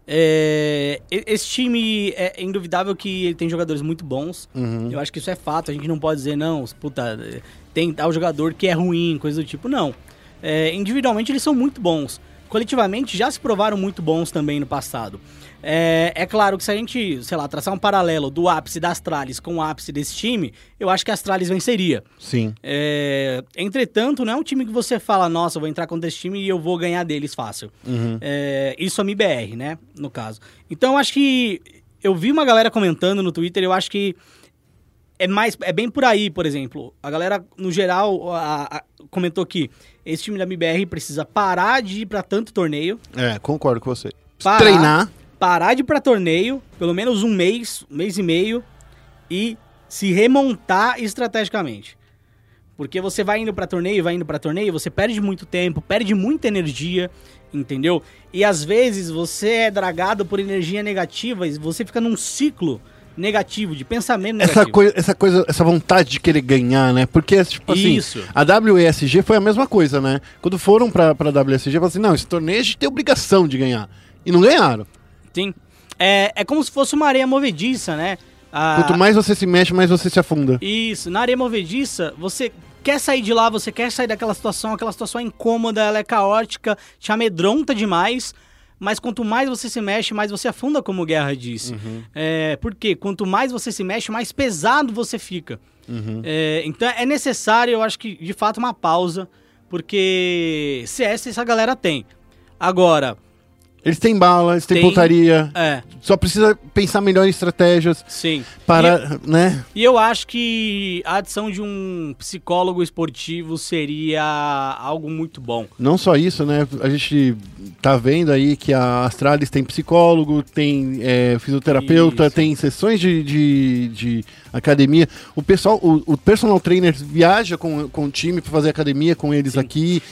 é, esse time é induvidável que ele tem jogadores muito bons. Uhum. Eu acho que isso é fato. A gente não pode dizer, não, puta, tem tal jogador que é ruim, coisa do tipo. Não. É, individualmente eles são muito bons. Coletivamente já se provaram muito bons também no passado. É, é claro que se a gente, sei lá, traçar um paralelo do ápice da Astralis com o ápice desse time, eu acho que a Astralis venceria. Sim. É, entretanto, não é um time que você fala, nossa, eu vou entrar contra esse time e eu vou ganhar deles fácil. É, isso a MIBR, né? No caso. Então, eu acho que. Eu vi uma galera comentando no Twitter, eu acho que. É, mais, é bem por aí, por exemplo. A galera, no geral, a- a- comentou que esse time da MIBR precisa parar de ir pra tanto torneio. É, concordo com você. Parar. Treinar. Parar de ir pra torneio, pelo menos um mês, um mês e meio, e se remontar estrategicamente. Porque você vai indo pra torneio, vai indo pra torneio, você perde muito tempo, perde muita energia, entendeu? E às vezes você é dragado por energia negativa e você fica num ciclo negativo, de pensamento negativo. Essa coisa, essa coisa, essa vontade de querer ganhar, né? Porque, tipo assim, Isso. a WSG foi a mesma coisa, né? Quando foram pra, pra WSG, falaram assim, não, esse torneio a gente tem obrigação de ganhar. E não ganharam. Sim. É, é como se fosse uma areia movediça, né? A- Quanto mais você se mexe, mais você se afunda. Isso, na areia movediça, você quer sair de lá, você quer sair daquela situação, aquela situação é incômoda, ela é caótica, te amedronta demais, mas quanto mais você se mexe, mais você afunda, como o Guerra disse. É, porque quanto mais você se mexe, mais pesado você fica. É, então é necessário, eu acho que, de fato, uma pausa, porque CS essa galera tem. Agora, Eles têm bala, eles têm Tem. pontaria. é, Só precisa pensar melhor em estratégias sim. para, né? E eu acho que a adição de um psicólogo esportivo seria algo muito bom. Não só isso, né? A gente tá vendo aí que a Astralis tem psicólogo, tem é, fisioterapeuta, Isso. tem sessões de, de, de academia. O pessoal, o, o personal trainer viaja com, com o time para fazer academia com eles aqui.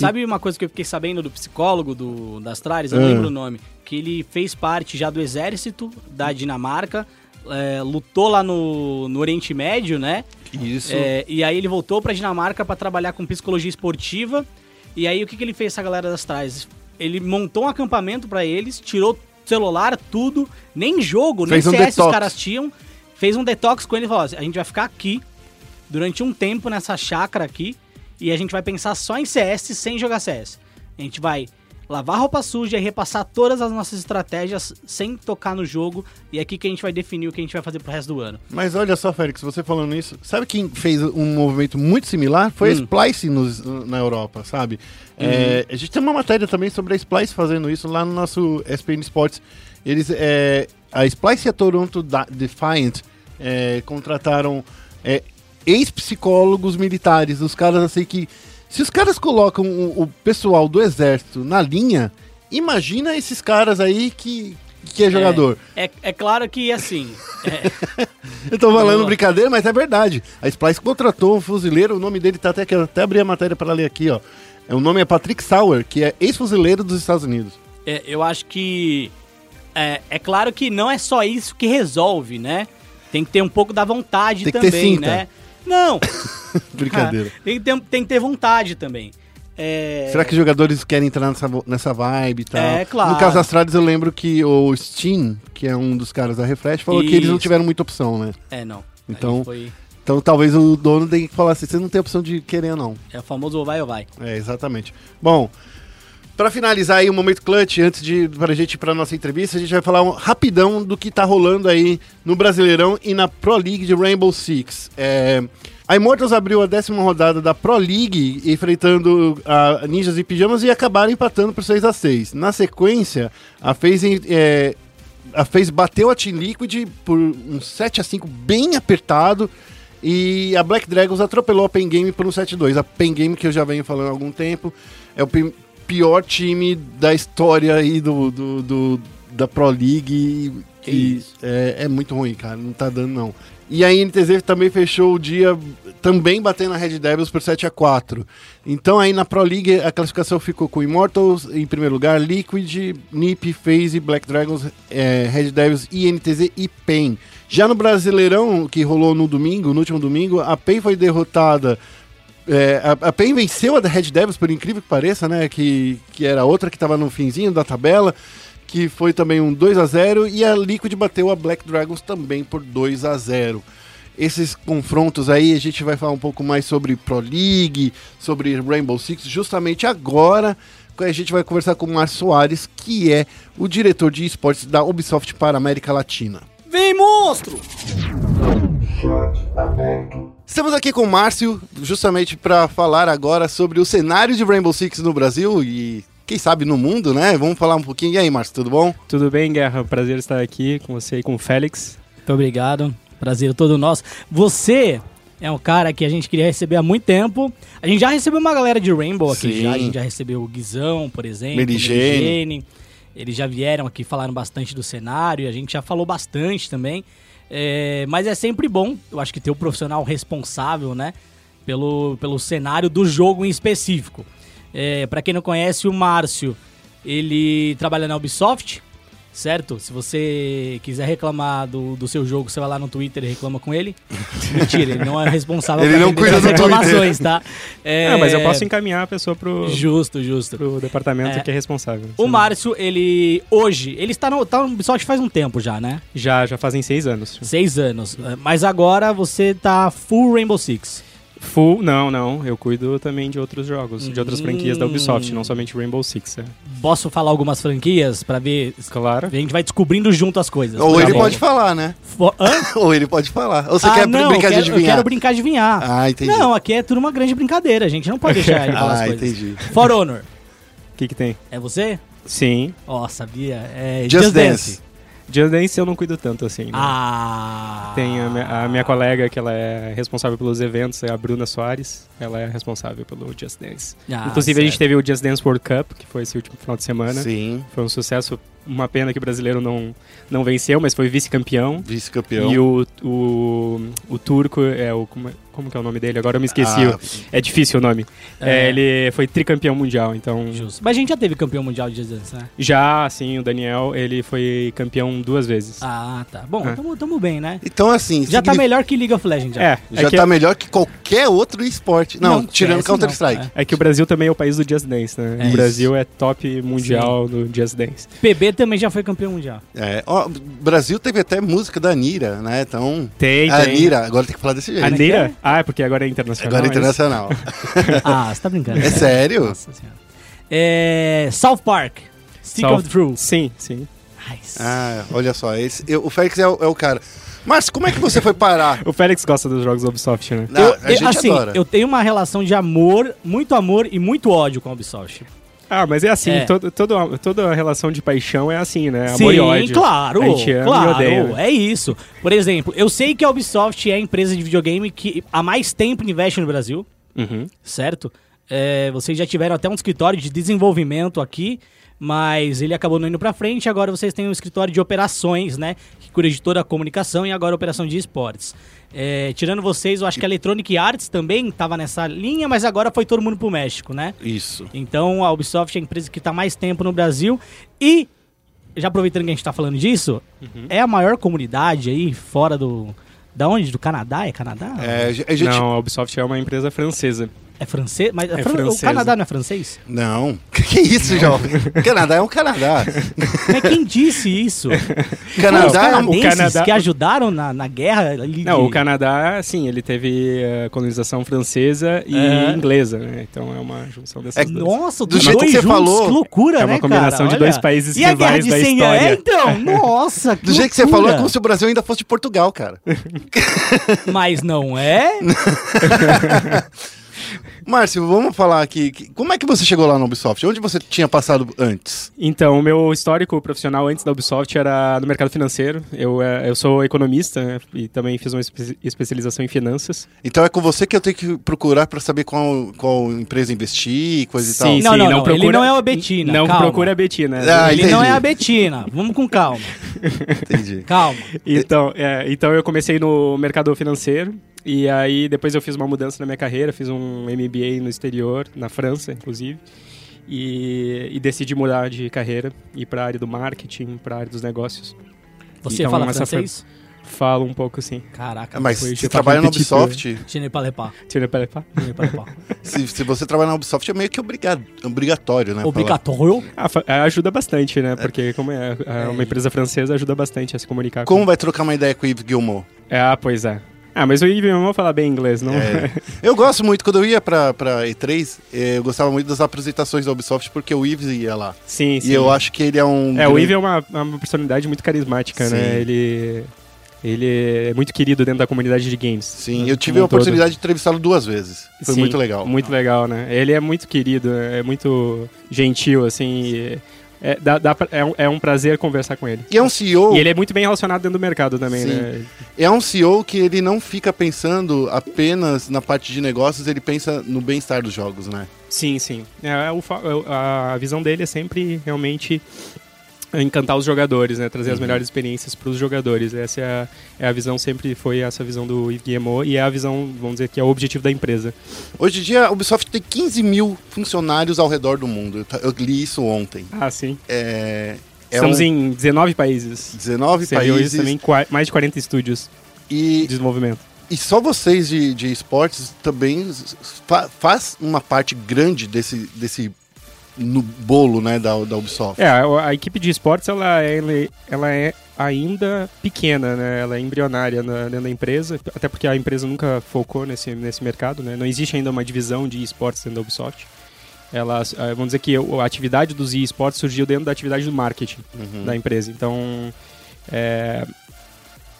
Sabe uma coisa que eu fiquei sabendo do psicólogo do, das Trares? Eu não Ah. lembro o nome. Que ele fez parte já do exército da Dinamarca, é, lutou lá no, no Oriente Médio, né? Isso. É, e aí ele voltou pra Dinamarca pra trabalhar com psicologia esportiva. E aí o que, que ele fez essa galera das Trares? Ele montou um acampamento pra eles, tirou celular, tudo, nem jogo, Fez um nem CS os detox. caras tinham. Fez um detox com ele e falou: a gente vai ficar aqui durante um tempo nessa chácara aqui e a gente vai pensar só em CS sem jogar CS. A gente vai lavar roupa suja e repassar todas as nossas estratégias sem tocar no jogo e é aqui que a gente vai definir o que a gente vai fazer pro resto do ano. Mas olha só, Félix, você falando isso, sabe quem fez um movimento muito similar? Foi Hum. a Splice nos- na Europa, sabe? É, a gente tem uma matéria também sobre a Splice fazendo isso lá no nosso SPN Sports. Eles, é, a Splice e a Toronto Da- Defiant é, contrataram é, ex-psicólogos militares, os caras assim que... Se os caras colocam o, o pessoal do exército na linha, imagina esses caras aí que, que é jogador. É, é claro que assim. é, Eu tô falando brincadeira, mas é verdade. A Splice contratou um fuzileiro, o nome dele tá até aqui, eu até abri a matéria para ler aqui, ó. É, O nome é Patrick Sauer, que é ex-fuzileiro dos Estados Unidos. é, eu acho que. É, é claro que não é só isso que resolve, né? Tem que ter um pouco da vontade Tem que ter também, cinta. né? Não! Brincadeira. tem, que ter, tem que ter vontade também. É, Será que os jogadores querem entrar nessa, nessa vibe e tal? É, claro. No caso Astralis, eu lembro que o Steam, que é um dos caras da Refresh, falou que eles não Isso. tiveram muita opção, né? É, não. Então- Foi, Então talvez o dono tenha que falar assim, você não tem opção de querer, não. é o famoso ou vai ou vai. É, exatamente. Bom, pra finalizar aí o momento clutch, antes de pra gente ir pra nossa entrevista, a gente vai falar um, rapidão do que tá rolando aí no Brasileirão e na Pro League de Rainbow Six. É, a Immortals abriu a décima rodada da Pro League, enfrentando a Ninjas e Pijamas e acabaram empatando por 6 a 6 Na sequência, a FaZe, é, a FaZe bateu a Team Liquid por um 7 a 5 bem apertado. E a Black Dragons atropelou a Pen Game por um 7-2. A Pen Game, que eu já venho falando há algum tempo, é o pior time da história aí do, do, do- da Pro League. Que E é, é muito ruim, cara. Não tá dando, não. E a NTZ também fechou o dia também batendo a Red Devils por 7 a 4 Então aí na Pro League a classificação ficou com Immortals em primeiro lugar, Liquid, NiP, FaZe, Black Dragons, eh, Red Devils, INTZ e PEN. Já no Brasileirão, que rolou no domingo, no último domingo, a PEN foi derrotada é, a, a PEN venceu a Red Devils, por incrível que pareça, né? Que, que era outra que estava no finzinho da tabela, que foi também um 2 a 0 e a Liquid bateu a Black Dragons também por 2 a 0 Esses confrontos aí, a gente vai falar um pouco mais sobre Pro League, sobre Rainbow Six, justamente agora. que A gente vai conversar com o Márcio Soares, que é o diretor de esportes da Ubisoft para a América Latina. Vem, monstro! Estamos aqui com o Márcio, justamente para falar agora sobre o cenário de Rainbow Six no Brasil e quem sabe no mundo, né? Vamos falar um pouquinho. E aí, Márcio, tudo bom? Tudo bem, Guerra? Prazer estar aqui com você e com o Félix. Muito obrigado. Prazer todo nosso. Você é um cara que a gente queria receber há muito tempo. A gente já recebeu uma galera de Rainbow aqui Sim. já. A gente já recebeu o Guizão, por exemplo. Jane. Eles já vieram aqui, falaram bastante do cenário. e A gente já falou bastante também. É, mas é sempre bom, eu acho que ter o profissional responsável, né? Pelo, pelo cenário do jogo em específico. É, para quem não conhece, o Márcio, ele trabalha na Ubisoft, certo? Se você quiser reclamar do, do seu jogo, você vai lá no Twitter e reclama com ele. Mentira, ele não é responsável Ele não cuida as do reclamações, tá? É, mas eu posso encaminhar a pessoa pro, Justo, justo. pro departamento É. que é responsável. O Márcio, ele hoje, ele está no, tá no Ubisoft faz um tempo já, né? Já, já fazem seis anos. Seis anos. Mas agora você tá full Rainbow Six. Full, não, não. Eu cuido também de outros jogos, de outras franquias da Ubisoft, Hum. não somente Rainbow Six. É. Posso falar algumas franquias pra ver? Claro. A gente vai descobrindo junto as coisas. Ou Por ele exemplo, pode falar, né? fo- Hã? Ou ele pode falar. Ou você Ah, quer não, brincar eu quero, de Eu adivinhar? quero brincar de adivinhar. Ah, entendi. Não, aqui é tudo uma grande brincadeira. A gente não pode deixar ele falar as Ah, coisas. entendi. For Honor, O que que tem? é você? Sim. Ó, sabia? É Just, Dance. Just Dance eu não cuido tanto assim. né? Ah. Tem a minha, a minha colega que ela é responsável pelos eventos, é a Bruna Soares. Ela é responsável pelo Just Dance. Ah, Inclusive a gente certo. teve o Just Dance World Cup, que foi esse último final de semana. Sim, Foi um sucesso. Uma pena que o brasileiro não, não venceu, mas foi vice-campeão. vice-campeão. E o, o, o turco é o. Como, é- como que é o nome dele? Agora eu me esqueci. Ah, É difícil o nome. É. É, ele foi tricampeão mundial, então. Justo. Mas a gente já teve campeão mundial de Just Dance, né? Já, assim, o Daniel, ele foi campeão duas vezes. Ah, tá. Bom, É. tamo, tamo bem, né? Então, assim, Já tá significa- melhor que League of Legends, já. É, já é tá melhor que qualquer outro esporte. Não, Não, tirando Counter-Strike. não, é que o Brasil também é o país do Just Dance, né? É o. Brasil é top mundial no Just Dance. PB também já foi campeão mundial. É, ó, o Brasil teve até música da Anira, né? Então. Tem, a tem. Anira, agora tem que falar desse jeito. A Anira? Ah, é porque agora é internacional. Agora é mas- internacional. Ah, você tá brincando. É sério? Nossa senhora. É, South Park. Stick South- of Truth. Sim, sim. Nice. Ah, olha só, esse, eu- o Félix é o, é o cara. Márcio, como é que você foi parar? O Félix gosta dos jogos da Ubisoft, né? Não, Eu- a gente assim, adora. eu tenho uma relação de amor, muito amor e muito ódio com a Ubisoft. Ah, mas é assim, É. todo, todo, toda relação de paixão é assim, né? Sim, Amor e ódio. claro, claro, odeia. né? é isso. Por exemplo, eu sei que a Ubisoft é a empresa de videogame que há mais tempo investe no Brasil, Uhum. certo? É, vocês já tiveram até um escritório de desenvolvimento aqui, mas ele acabou não indo pra frente. Agora vocês têm um escritório de operações, né? Que cuida de toda a comunicação e agora operação de esportes. É, tirando vocês, eu acho que a Electronic Arts também estava nessa linha, mas agora foi todo mundo pro México, né? Isso. Então a Ubisoft é a empresa que está mais tempo no Brasil e, já aproveitando que a gente está falando disso, Uhum. é a maior comunidade aí fora do. Da onde? Do Canadá? É Canadá? É, a gente. Não, a Ubisoft é uma empresa francesa. É francês? Mas É Fran- o. Canadá não é francês? Não. Que, que isso, jovem? Canadá é um Canadá. Mas quem disse isso? Os Canadá é um. canadenses Canadá- que ajudaram na, na guerra Não, o Canadá, sim, ele teve eh, colonização francesa e É. inglesa, né? Então é uma junção dessas É- duas. Nossa, Do dos jeito dois que você juntos, falou, que loucura, é uma né, combinação cara? de dois Olha. países e a guerra rivais de da 100 anos? É, história. então, nossa, que Do jeito que você falou, é como se o Brasil ainda fosse de Portugal, cara. Mas não é? Márcio, vamos falar aqui. que- Como é que você chegou lá na Ubisoft? Onde você tinha passado antes? Então, o meu histórico profissional antes da Ubisoft era no mercado financeiro. Eu, eh, eu sou economista né, e também fiz uma espe- especialização em finanças. Então é com você que eu tenho que procurar pra saber qual, qual empresa investir, coisa e tal. Sim, Não, sim, não, não, não, procura, ele não é a Betina, Não calma. procura a Betina. Ah, Ele entendi. não é a Betina. Vamos com calma. Entendi. Calma. Então, é, então eu comecei no mercado financeiro e aí depois eu fiz uma mudança na minha carreira, fiz um MBA no exterior, na França, inclusive, e, e decidi mudar de carreira, ir para a área do marketing, para a área dos negócios. Você Então, fala francês? Falo um pouco sim. Caraca. Mas Foi você de trabalha na competitivo. Ubisoft, Je n'ai pas les pas. Tu ne parles pas? Je n'ai pas les pas. se, se você trabalha na Ubisoft é meio que obriga- obrigatório, né? Obrigatório. Ah, fa- ajuda bastante, né? Porque como é, é uma empresa francesa, ajuda bastante a se comunicar. Como com... vai trocar uma ideia com o Yves? É, ah, pois é. Ah, mas o Ivan vamos falar bem inglês, não? É. Eu gosto muito, quando eu ia pra, pra E3, eh, eu gostava muito das apresentações da Ubisoft, porque o Yves ia lá. sim, sim. E eu acho que ele é um. É, o grande- Ivan é uma, uma personalidade muito carismática, Sim. né? Ele, ele é muito querido dentro da comunidade de games. Sim, né? eu tive a um todo. oportunidade de entrevistá-lo duas vezes. Foi Sim, muito legal. Muito legal, né? Ele é muito querido, é muito gentil, assim. e É, dá, dá é, um, é um prazer conversar com ele. E é um CEO. E ele é muito bem relacionado dentro do mercado também, Sim. né? É um CEO que ele não fica pensando apenas na parte de negócios, ele pensa no bem-estar dos jogos, né? Sim, sim. É, o é, a visão dele é sempre realmente encantar os jogadores, né? Trazer as melhores experiências para os jogadores. Essa é a, é a visão, sempre foi essa visão do Guillemot e é a visão, vamos dizer, que é o objetivo da empresa. Hoje em dia, a Ubisoft tem 15 mil funcionários ao redor do mundo. Eu li isso ontem. Ah, sim. É, é Estamos um- em 19 países. 19 Você países. também, mais de 40 estúdios de E, desenvolvimento. e só vocês de, de esportes também fa- faz uma parte grande desse, desse no bolo, né, da, da Ubisoft. É, a, a equipe de esportes ela é, ela é ainda pequena, né? Ela é embrionária na, dentro da empresa, até porque a empresa nunca focou nesse, nesse mercado, né? Não existe ainda uma divisão de esportes dentro da Ubisoft. Ela, eh, vamos dizer que a atividade dos esportes surgiu dentro da atividade do marketing da empresa. Então,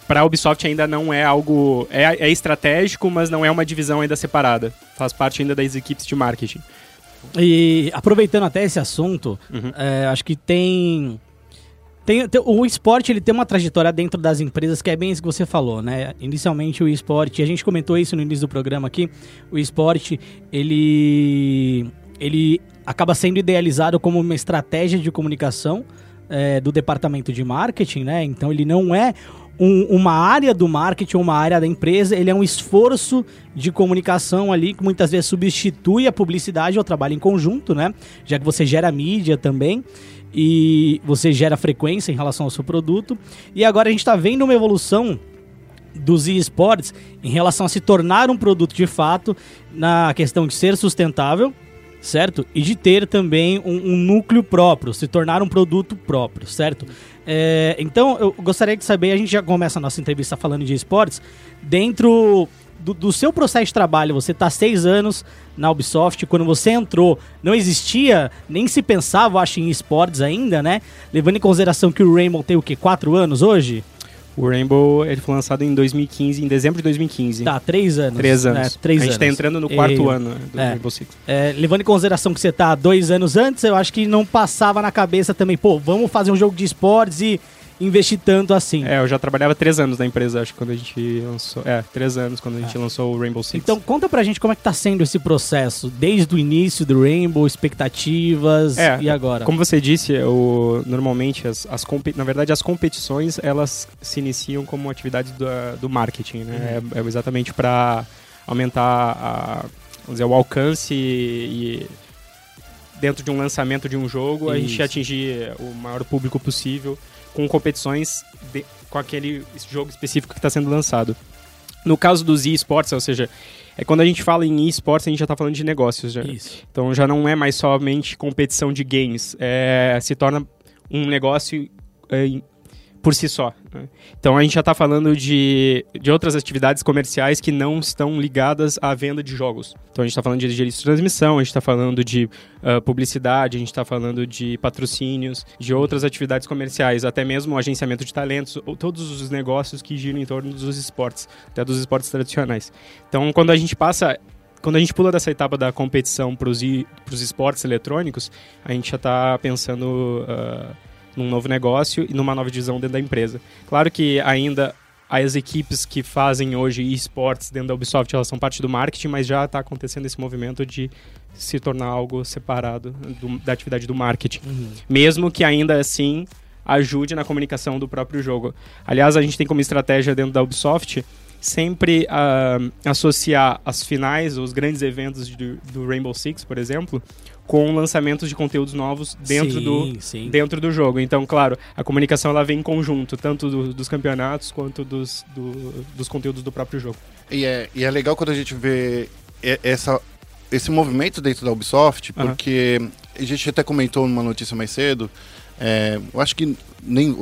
para a Ubisoft ainda não é algo é, é estratégico, mas não é uma divisão ainda separada. Faz parte ainda das equipes de marketing. E aproveitando até esse assunto, é, acho que tem, tem, tem- O esporte ele tem uma trajetória dentro das empresas que é bem isso que você falou, né? Inicialmente o esporte, a gente comentou isso no início do programa aqui, o esporte ele, ele acaba sendo idealizado como uma estratégia de comunicação é, do departamento de marketing, né? Então ele não é um- uma área do marketing, uma área da empresa, ele é um esforço de comunicação ali que muitas vezes substitui a publicidade ou trabalho em conjunto, né? Já que você gera mídia também e você gera frequência em relação ao seu produto. E agora a gente está vendo uma evolução dos esportes em relação a se tornar um produto de fato na questão de ser sustentável, certo? E de ter também um, um núcleo próprio, se tornar um produto próprio, certo? É, então eu gostaria de saber, a gente já começa a nossa entrevista falando de esportes, dentro do, do seu processo de trabalho, você está seis anos na Ubisoft, quando você entrou, não existia, nem se pensava, acho, em esportes ainda, né? Levando em consideração que o Rainbow tem o quê? Quatro anos hoje? O Rainbow ele foi lançado em 2015, em dezembro de 2015. Tá, três anos. Três anos. né? Três a gente anos. tá entrando no quarto E- ano né, do é. Rainbow Six. É, levando em consideração que você tá dois anos antes, eu acho que não passava na cabeça também, pô, vamos fazer um jogo de esportes e investir tanto assim. É, eu já trabalhava três anos na empresa, acho, quando a gente lançou. É, três anos quando a gente lançou o Rainbow Six. Então conta pra gente como é que tá sendo esse processo, desde o início do Rainbow, expectativas É, e agora. Como você disse, o, normalmente, as, as na verdade, as competições, elas se iniciam como atividade do, do marketing, né? É, é exatamente para aumentar a, dizer, o alcance e, dentro de um lançamento de um jogo, a gente Isso. atingir o maior público possível com competições de- com aquele jogo específico que está sendo lançado. No caso dos esportes, ou seja, é quando a gente fala em esportes, a gente já está falando de negócios já. Isso. Então já não é mais somente competição de games, é, se torna um negócio é, por si só. né? Então a gente já está falando de, de outras atividades comerciais que não estão ligadas à venda de jogos. Então a gente está falando de registro de transmissão, a gente está falando de ah, publicidade, a gente está falando de patrocínios, de outras atividades comerciais, até mesmo o agenciamento de talentos, ou todos os negócios que giram em torno dos esportes, até dos esportes tradicionais. Então quando a gente passa quando a gente pula dessa etapa da competição para os esportes eletrônicos, a gente já está pensando ah, num novo negócio e numa nova divisão dentro da empresa. Claro que ainda as equipes que fazem hoje esportes dentro da Ubisoft, elas são parte do marketing, mas já está acontecendo esse movimento de se tornar algo separado do- da atividade do marketing. Mesmo que ainda assim ajude na comunicação do próprio jogo. Aliás, a gente tem como estratégia dentro da Ubisoft sempre ah, associar as finais, os grandes eventos do Rainbow Six, por exemplo, com lançamentos de conteúdos novos dentro sim, do Sim. dentro do jogo. Então, claro, a comunicação ela vem em conjunto, tanto do- dos campeonatos quanto dos, do- dos conteúdos do próprio jogo. E é, e é legal quando a gente vê essa, esse movimento dentro da Ubisoft, porque a gente até comentou numa notícia mais cedo. é, eu acho que nem,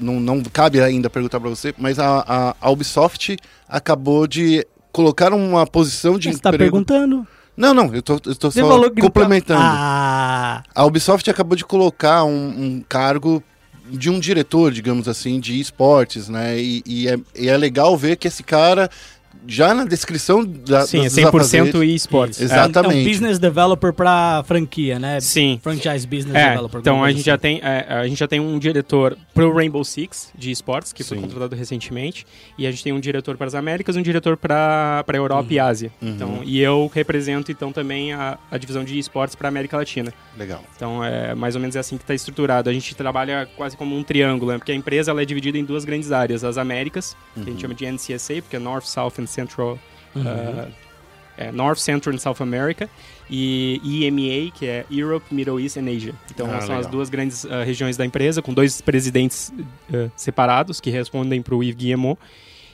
não, não cabe ainda perguntar para você, mas a, a, a Ubisoft acabou de colocar uma posição de Você tá emprego. perguntando? Não, não, eu tô, eu tô Você só não tá- complementando. Ah, A Ubisoft acabou de colocar um, um cargo de um diretor, digamos assim, de esportes, né? E, e é, e é legal ver que esse cara, já na descrição da, Sim, é dos 100% afazeres- esportes. isso. Exato. Exatamente. É um business developer pra franquia, né? Sim. Franchise business É, developer. então a gente, já assim. tem, é, a gente já tem um diretor pro Rainbow Six de esportes, que foi Sim. contratado recentemente, e a gente tem um diretor para as Américas e um diretor para a Europa e Ásia. Então, e eu represento então também a, a divisão de esportes para América Latina. Legal. Então é mais ou menos assim que está estruturado. A gente trabalha quase como um triângulo, né? porque a empresa ela é dividida em duas grandes áreas: as Américas, que a gente chama de NCSA, porque é North, South and Central. uh, é, North, Central and South America e EMEA, que é Europe, Middle East and Asia. Então Ah, são as legal. duas grandes uh, regiões da empresa, com dois presidentes uh, separados que respondem para o Yves Guillemot.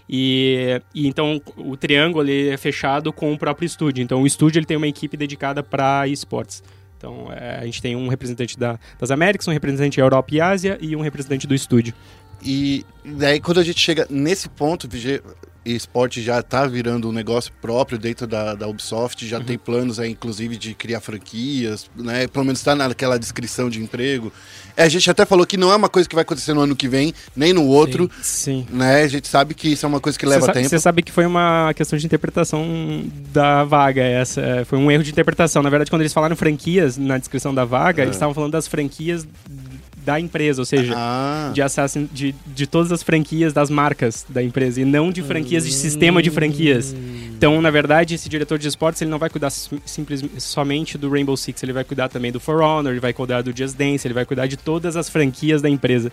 E, e então o triângulo ele é fechado com o próprio estúdio. Então o estúdio ele tem uma equipe dedicada para esportes. Então é, a gente tem um representante da- das Américas, um representante da Europa e Ásia e um representante do estúdio. E daí, quando a gente chega nesse ponto, VG Esporte já tá virando um negócio próprio dentro da, da Ubisoft, já tem planos aí, inclusive, de criar franquias, né? Pelo menos tá naquela descrição de emprego. É, a gente até falou que não é uma coisa que vai acontecer no ano que vem, nem no outro, Sim. né? A gente sabe que isso é uma coisa que leva sa- tempo. Você sabe que foi uma questão de interpretação da vaga. Essa é, foi um erro de interpretação. Na verdade, quando eles falaram franquias na descrição da vaga, É. eles estavam falando das franquias da empresa, ou seja, Ah, de Assassin, de, de todas as franquias das marcas da empresa e não de franquias de sistema de franquias. Então, na verdade, esse diretor de esportes ele não vai cuidar sim- simples, somente do Rainbow Six, ele vai cuidar também do For Honor, ele vai cuidar do Just Dance, ele vai cuidar de todas as franquias da empresa.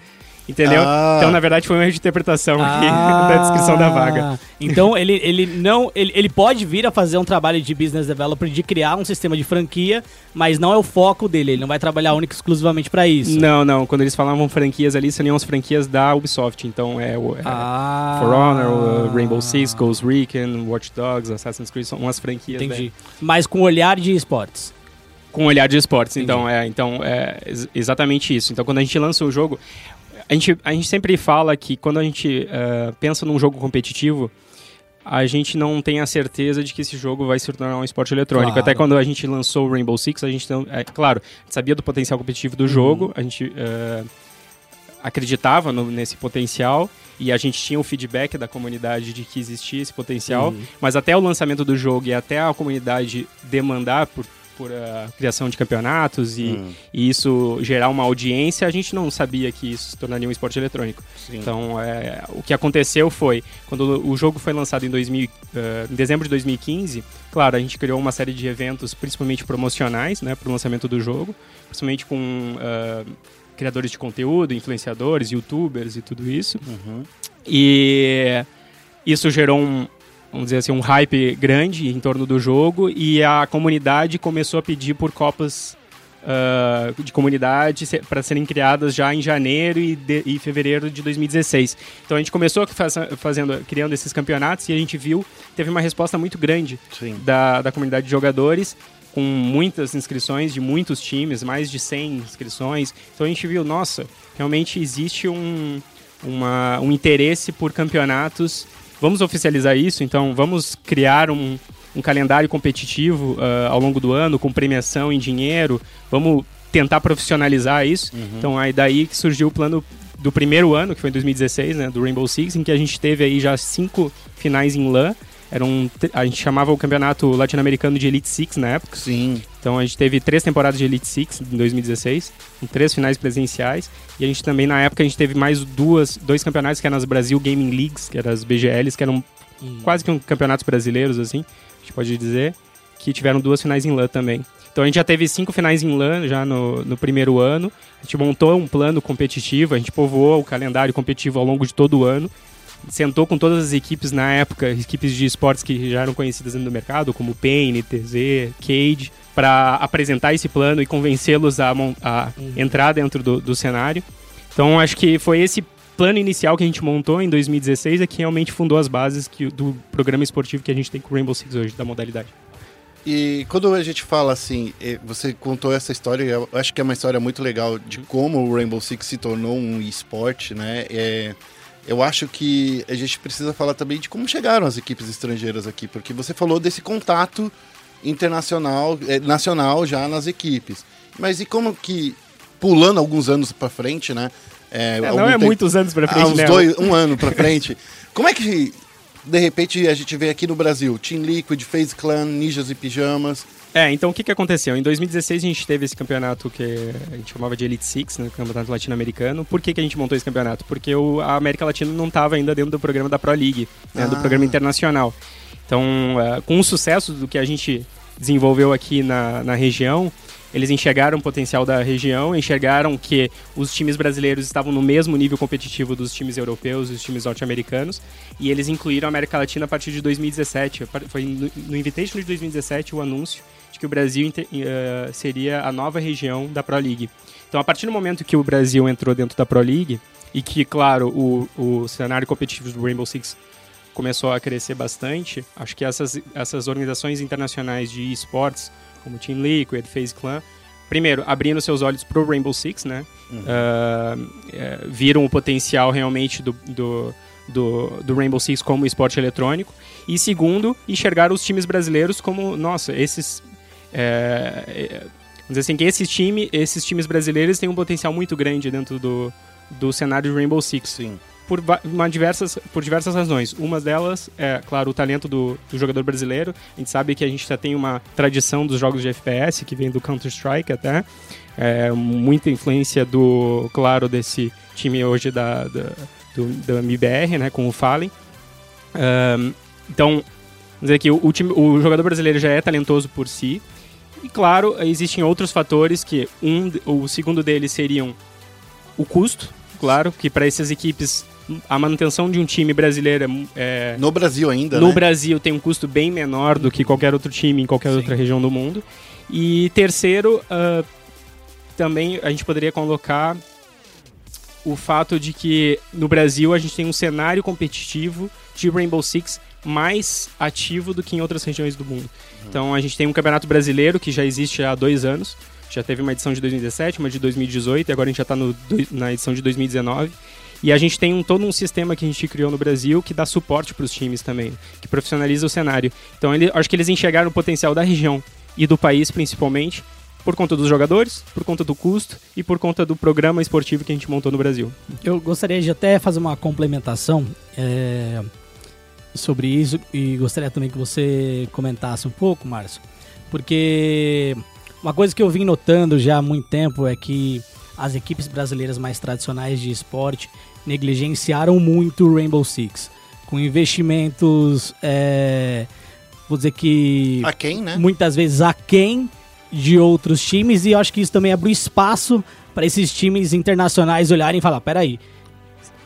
Entendeu? Ah. Então, na verdade, foi um de interpretação aqui da descrição da vaga. Ah, Então ele, ele não. Ele, ele pode vir a fazer um trabalho de business developer de criar um sistema de franquia, mas não é o foco dele. Ele não vai trabalhar única e exclusivamente pra isso. Não, não. Quando eles falavam franquias ali, seriam as franquias da Ubisoft. Então é o é Ah. For Honor, o Rainbow Six, Ghost Recon, Watch Dogs, Assassin's Creed, são umas franquias Entendi. né, Mas com olhar de esportes. com olhar de esportes. Então é, então é ex- exatamente isso. Então quando a gente lança o jogo, a gente, a gente sempre fala que quando a gente eh, pensa num jogo competitivo, a gente não tem a certeza de que esse jogo vai se tornar um esporte eletrônico. Claro. Até quando a gente lançou o Rainbow Six, a gente não, é claro, a gente sabia do potencial competitivo do jogo, a gente eh, acreditava no- nesse potencial e a gente tinha o feedback da comunidade de que existia esse potencial, mas até o lançamento do jogo e até a comunidade demandar por por a criação de campeonatos e, Hum. e isso gerar uma audiência, a gente não sabia que isso se tornaria um esporte eletrônico. Então, é, o que aconteceu foi, quando o jogo foi lançado em, 2000, eh, em dezembro de 2015, claro, a gente criou uma série de eventos, principalmente promocionais, né, para o lançamento do jogo, principalmente com eh, criadores de conteúdo, influenciadores, youtubers e tudo isso. E isso gerou um, vamos dizer assim, um hype grande em torno do jogo e a comunidade começou a pedir por copas ah, de comunidade para serem criadas já em janeiro e, de- e fevereiro de 2016. Então a gente começou faz- fazendo, criando esses campeonatos e a gente viu, teve uma resposta muito grande Sim. da, da comunidade de jogadores, com muitas inscrições de muitos times, mais de 100 inscrições. Então a gente viu, nossa, realmente existe um, uma- um interesse por campeonatos. Vamos oficializar isso, então vamos criar um, um calendário competitivo ah, ao longo do ano, com premiação em dinheiro. Vamos tentar profissionalizar isso. Então aí daí que surgiu o plano do primeiro ano, que foi em 2016, né, do Rainbow Six, em que a gente teve aí já cinco finais em LAN. Era um, a gente chamava o campeonato latino-americano de Elite Six na época. Sim. Então a gente teve três temporadas de Elite Six em 2016, com três finais presenciais. E a gente também, na época, a gente teve mais duas, dois campeonatos que eram as Brasil Gaming Leagues, que eram as BGLs, que eram quase que um campeonatos brasileiros, assim, a gente pode dizer, que tiveram duas finais em LAN também. Então a gente já teve cinco finais em LAN já no, no primeiro ano. A gente montou um plano competitivo, a gente povoou o calendário competitivo ao longo de todo o ano. Sentou com todas as equipes na época, equipes de esportes que já eram conhecidas no mercado, como Pain, TZ, Cage, para apresentar esse plano e convencê-los a, a entrar dentro do, do cenário. Então acho que foi esse plano inicial que a gente montou em 2016 é que realmente fundou as bases que, do programa esportivo que a gente tem com o Rainbow Six hoje, da modalidade. E quando a gente fala assim, você contou essa história, eu acho que é uma história muito legal de como o Rainbow Six se tornou um esporte, né? É, eu acho que a gente precisa falar também de como chegaram as equipes estrangeiras aqui, porque você falou desse contato internacional, eh, nacional já nas equipes. Mas e como que, pulando alguns anos pra frente, né? É, algum não é tempo- muitos anos há frente, uns né? dois, um ano pra frente. Como é que, de repente, a gente vê aqui no Brasil Team Liquid, FaZe Clan, Ninjas e Pijamas? É, então o que, que aconteceu? Em 2016 a gente teve esse campeonato que a gente chamava de Elite Six, né, campeonato latino-americano. Por que, que a gente montou esse campeonato? Porque o, a América Latina não estava ainda dentro do programa da Pro League, né, do Ah. programa internacional. Então, eh, com o sucesso do que a gente desenvolveu aqui na, na região, eles enxergaram o potencial da região, enxergaram que os times brasileiros estavam no mesmo nível competitivo dos times europeus e dos times norte-americanos, e eles incluíram a América Latina a partir de 2017. Foi no, no Invitation de 2017 o anúncio que o Brasil eh, seria a nova região da Pro League. Então, a partir do momento que o Brasil entrou dentro da Pro League, e que, claro, o, o cenário competitivo do Rainbow Six começou a crescer bastante, acho que essas, essas organizações internacionais de esportes, como Team Liquid, FaZe Clan, primeiro, abrindo seus olhos pro Rainbow Six, né? Ah, é, viram o potencial realmente do, do, do, do Rainbow Six como esporte eletrônico. E segundo, enxergaram os times brasileiros como, nossa, esses. É, é, vamos dizer assim, que esses, time, esses times brasileiros têm um potencial muito grande dentro do, do cenário de Rainbow Six Sim. por, uma diversas, por diversas razões. Uma delas é, claro, o talento do, do jogador brasileiro. A gente sabe que a gente já tem uma tradição dos jogos de FPS, que vem do Counter-Strike até. É, muita influência do, claro, desse time hoje da, da, do, da MBR, né, com o Fallen. Ahn, então, vamos dizer que o, o time, o jogador brasileiro já é talentoso por si. E claro, existem outros fatores que um, o segundo deles seriam o custo, claro, que para essas equipes a manutenção de um time brasileiro é é, No Brasil ainda, no né? Brasil tem um custo bem menor do que qualquer outro time em qualquer outra região do mundo. E terceiro, ah, também a gente poderia colocar o fato de que no Brasil a gente tem um cenário competitivo de Rainbow Six mais ativo do que em outras regiões do mundo. Então a gente tem um campeonato brasileiro que já existe há dois anos. Já teve uma edição de 2017, uma de 2018 e agora a gente já está na edição de 2019. E a gente tem um, todo um sistema que a gente criou no Brasil que dá suporte para os times também, que profissionaliza o cenário. Então ele, acho que eles enxergaram o potencial da região e do país principalmente por conta dos jogadores, por conta do custo e por conta do programa esportivo que a gente montou no Brasil. Eu gostaria de até fazer uma complementação é, sobre isso e gostaria também que você comentasse um pouco, Márcio, porque uma coisa que eu vim notando já há muito tempo é que as equipes brasileiras mais tradicionais de esporte negligenciaram muito o Rainbow Six, com investimentos, é, vou dizer que A quem, né? muitas vezes aquém de outros times e eu acho que isso também abre espaço para esses times internacionais olharem e falar, peraí,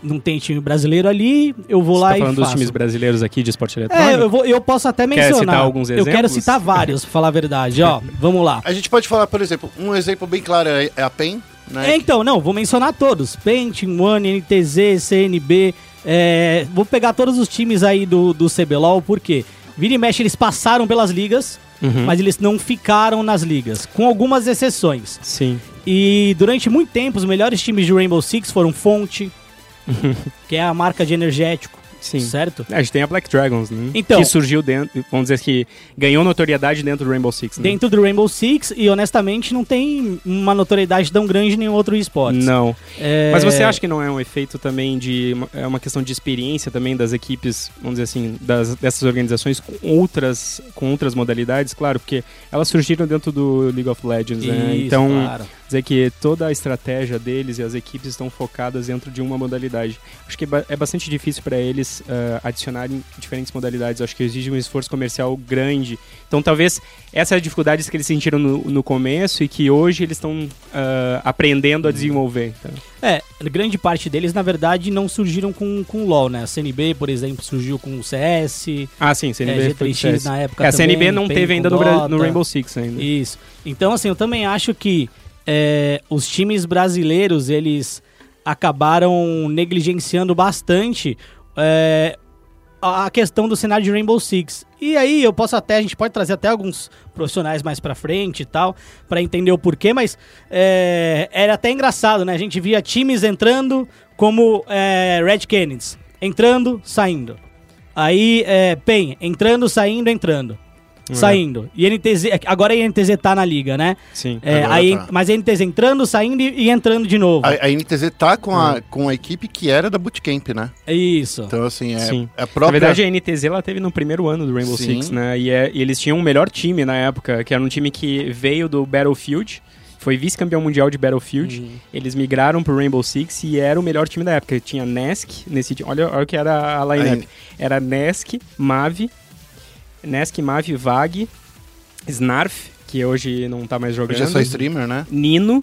não tem time brasileiro ali, eu vou Você lá tá e falando dos faço. times brasileiros aqui de esporte eletrônico? É, eu, vou- eu posso até mencionar. citar alguns Eu quero exemplos? citar vários, pra falar a verdade. Ó, vamos lá. A gente pode falar, por exemplo, um exemplo bem claro é é a PEN, né? É, então, não, vou mencionar todos. Paint, One, NTZ, CNB. é, vou pegar todos os times aí do, do CBLOL, porque vira e mexe eles passaram pelas ligas, Uhum. mas eles não ficaram nas ligas, com algumas exceções. Sim. E durante muito tempo, os melhores times de Rainbow Six foram Fonte, que é a marca de energético, Sim. certo? A gente tem a Black Dragons, né? Então- que surgiu dentro, vamos dizer que ganhou notoriedade dentro do Rainbow Six, né? Dentro do Rainbow Six, e honestamente não tem uma notoriedade tão grande em nenhum outro esporte. Não. É, Mas você acha que não é um efeito também de. É uma questão de experiência também das equipes, vamos dizer assim, das, dessas organizações com outras, com outras modalidades? Claro, porque elas surgiram dentro do League of Legends, né? Isso, Então, claro. dizer que toda a estratégia deles e as equipes estão focadas dentro de uma modalidade. Acho que é é bastante difícil para eles ah, adicionarem diferentes modalidades. Acho que exige um esforço comercial grande. Então, talvez essa é a dificuldade que eles sentiram no, no começo e que hoje eles estão ah, aprendendo a desenvolver. Então. É, grande parte deles, na verdade, não surgiram com, com o LoL, né? A CNB, por exemplo, surgiu com o CS. Ah, sim, CNB É, foi G3X CS. na época É, a CNB também, não PEN teve ainda no, no. Rainbow Six ainda. Isso. Então, assim, eu também acho que é, os times brasileiros, eles acabaram negligenciando bastante é, a questão do cenário de Rainbow Six. E aí eu posso até, a gente pode trazer até alguns profissionais mais pra frente e tal, pra entender o porquê, mas é, era até engraçado, né? A gente via times entrando como é, Red Canids, entrando, saindo. Aí, é, PEN, entrando, saindo, entrando. Saindo. E NTZ, agora a NTZ tá na liga, né? Sim. É, aí, tá. Mas a NTZ entrando, saindo e, e entrando de novo. A, a NTZ tá com a, com a equipe que era da Bootcamp, né? É Isso. Então, assim, é, Sim. é a Na própria... verdade, a NTZ ela teve no primeiro ano do Rainbow Sim. Six, né? E, é- e eles tinham o melhor time na época, que era um time que veio do Battlefield, foi vice-campeão mundial de Battlefield. Uhum. Eles migraram pro Rainbow Six e era o melhor time da época. Tinha Nesk nesse time. Olha, olha o que era a lineup. Era Nesk, Mavi, Nesk, Mavi, Vag, Snarf, que hoje não tá mais jogando. Hoje é só streamer, né? Nino,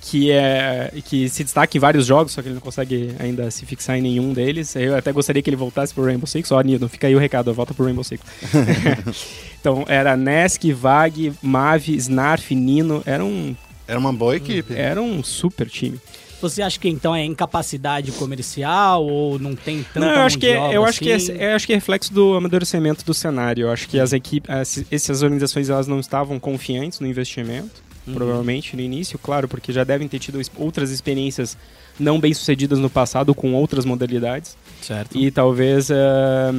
que é que se destaca em vários jogos, só que ele não consegue ainda se fixar em nenhum deles. Eu até gostaria que ele voltasse pro Rainbow Six. Ó, Nino, fica aí o recado, volta pro Rainbow Six. então, era Nesk, Vag, Mavi, Snarf, Nino. Era um, Era uma boa equipe. era um super time. Você acha que então é incapacidade comercial ou não tem tanta Não, eu acho mão que, de é- eu acho que, assim? é, eu acho que é reflexo do amadurecimento do cenário. Eu acho que as equipes, as- essas organizações elas não estavam confiantes no investimento. provavelmente, no início, claro, porque já devem ter tido outras experiências não bem sucedidas no passado com outras modalidades. Certo. E talvez. ah,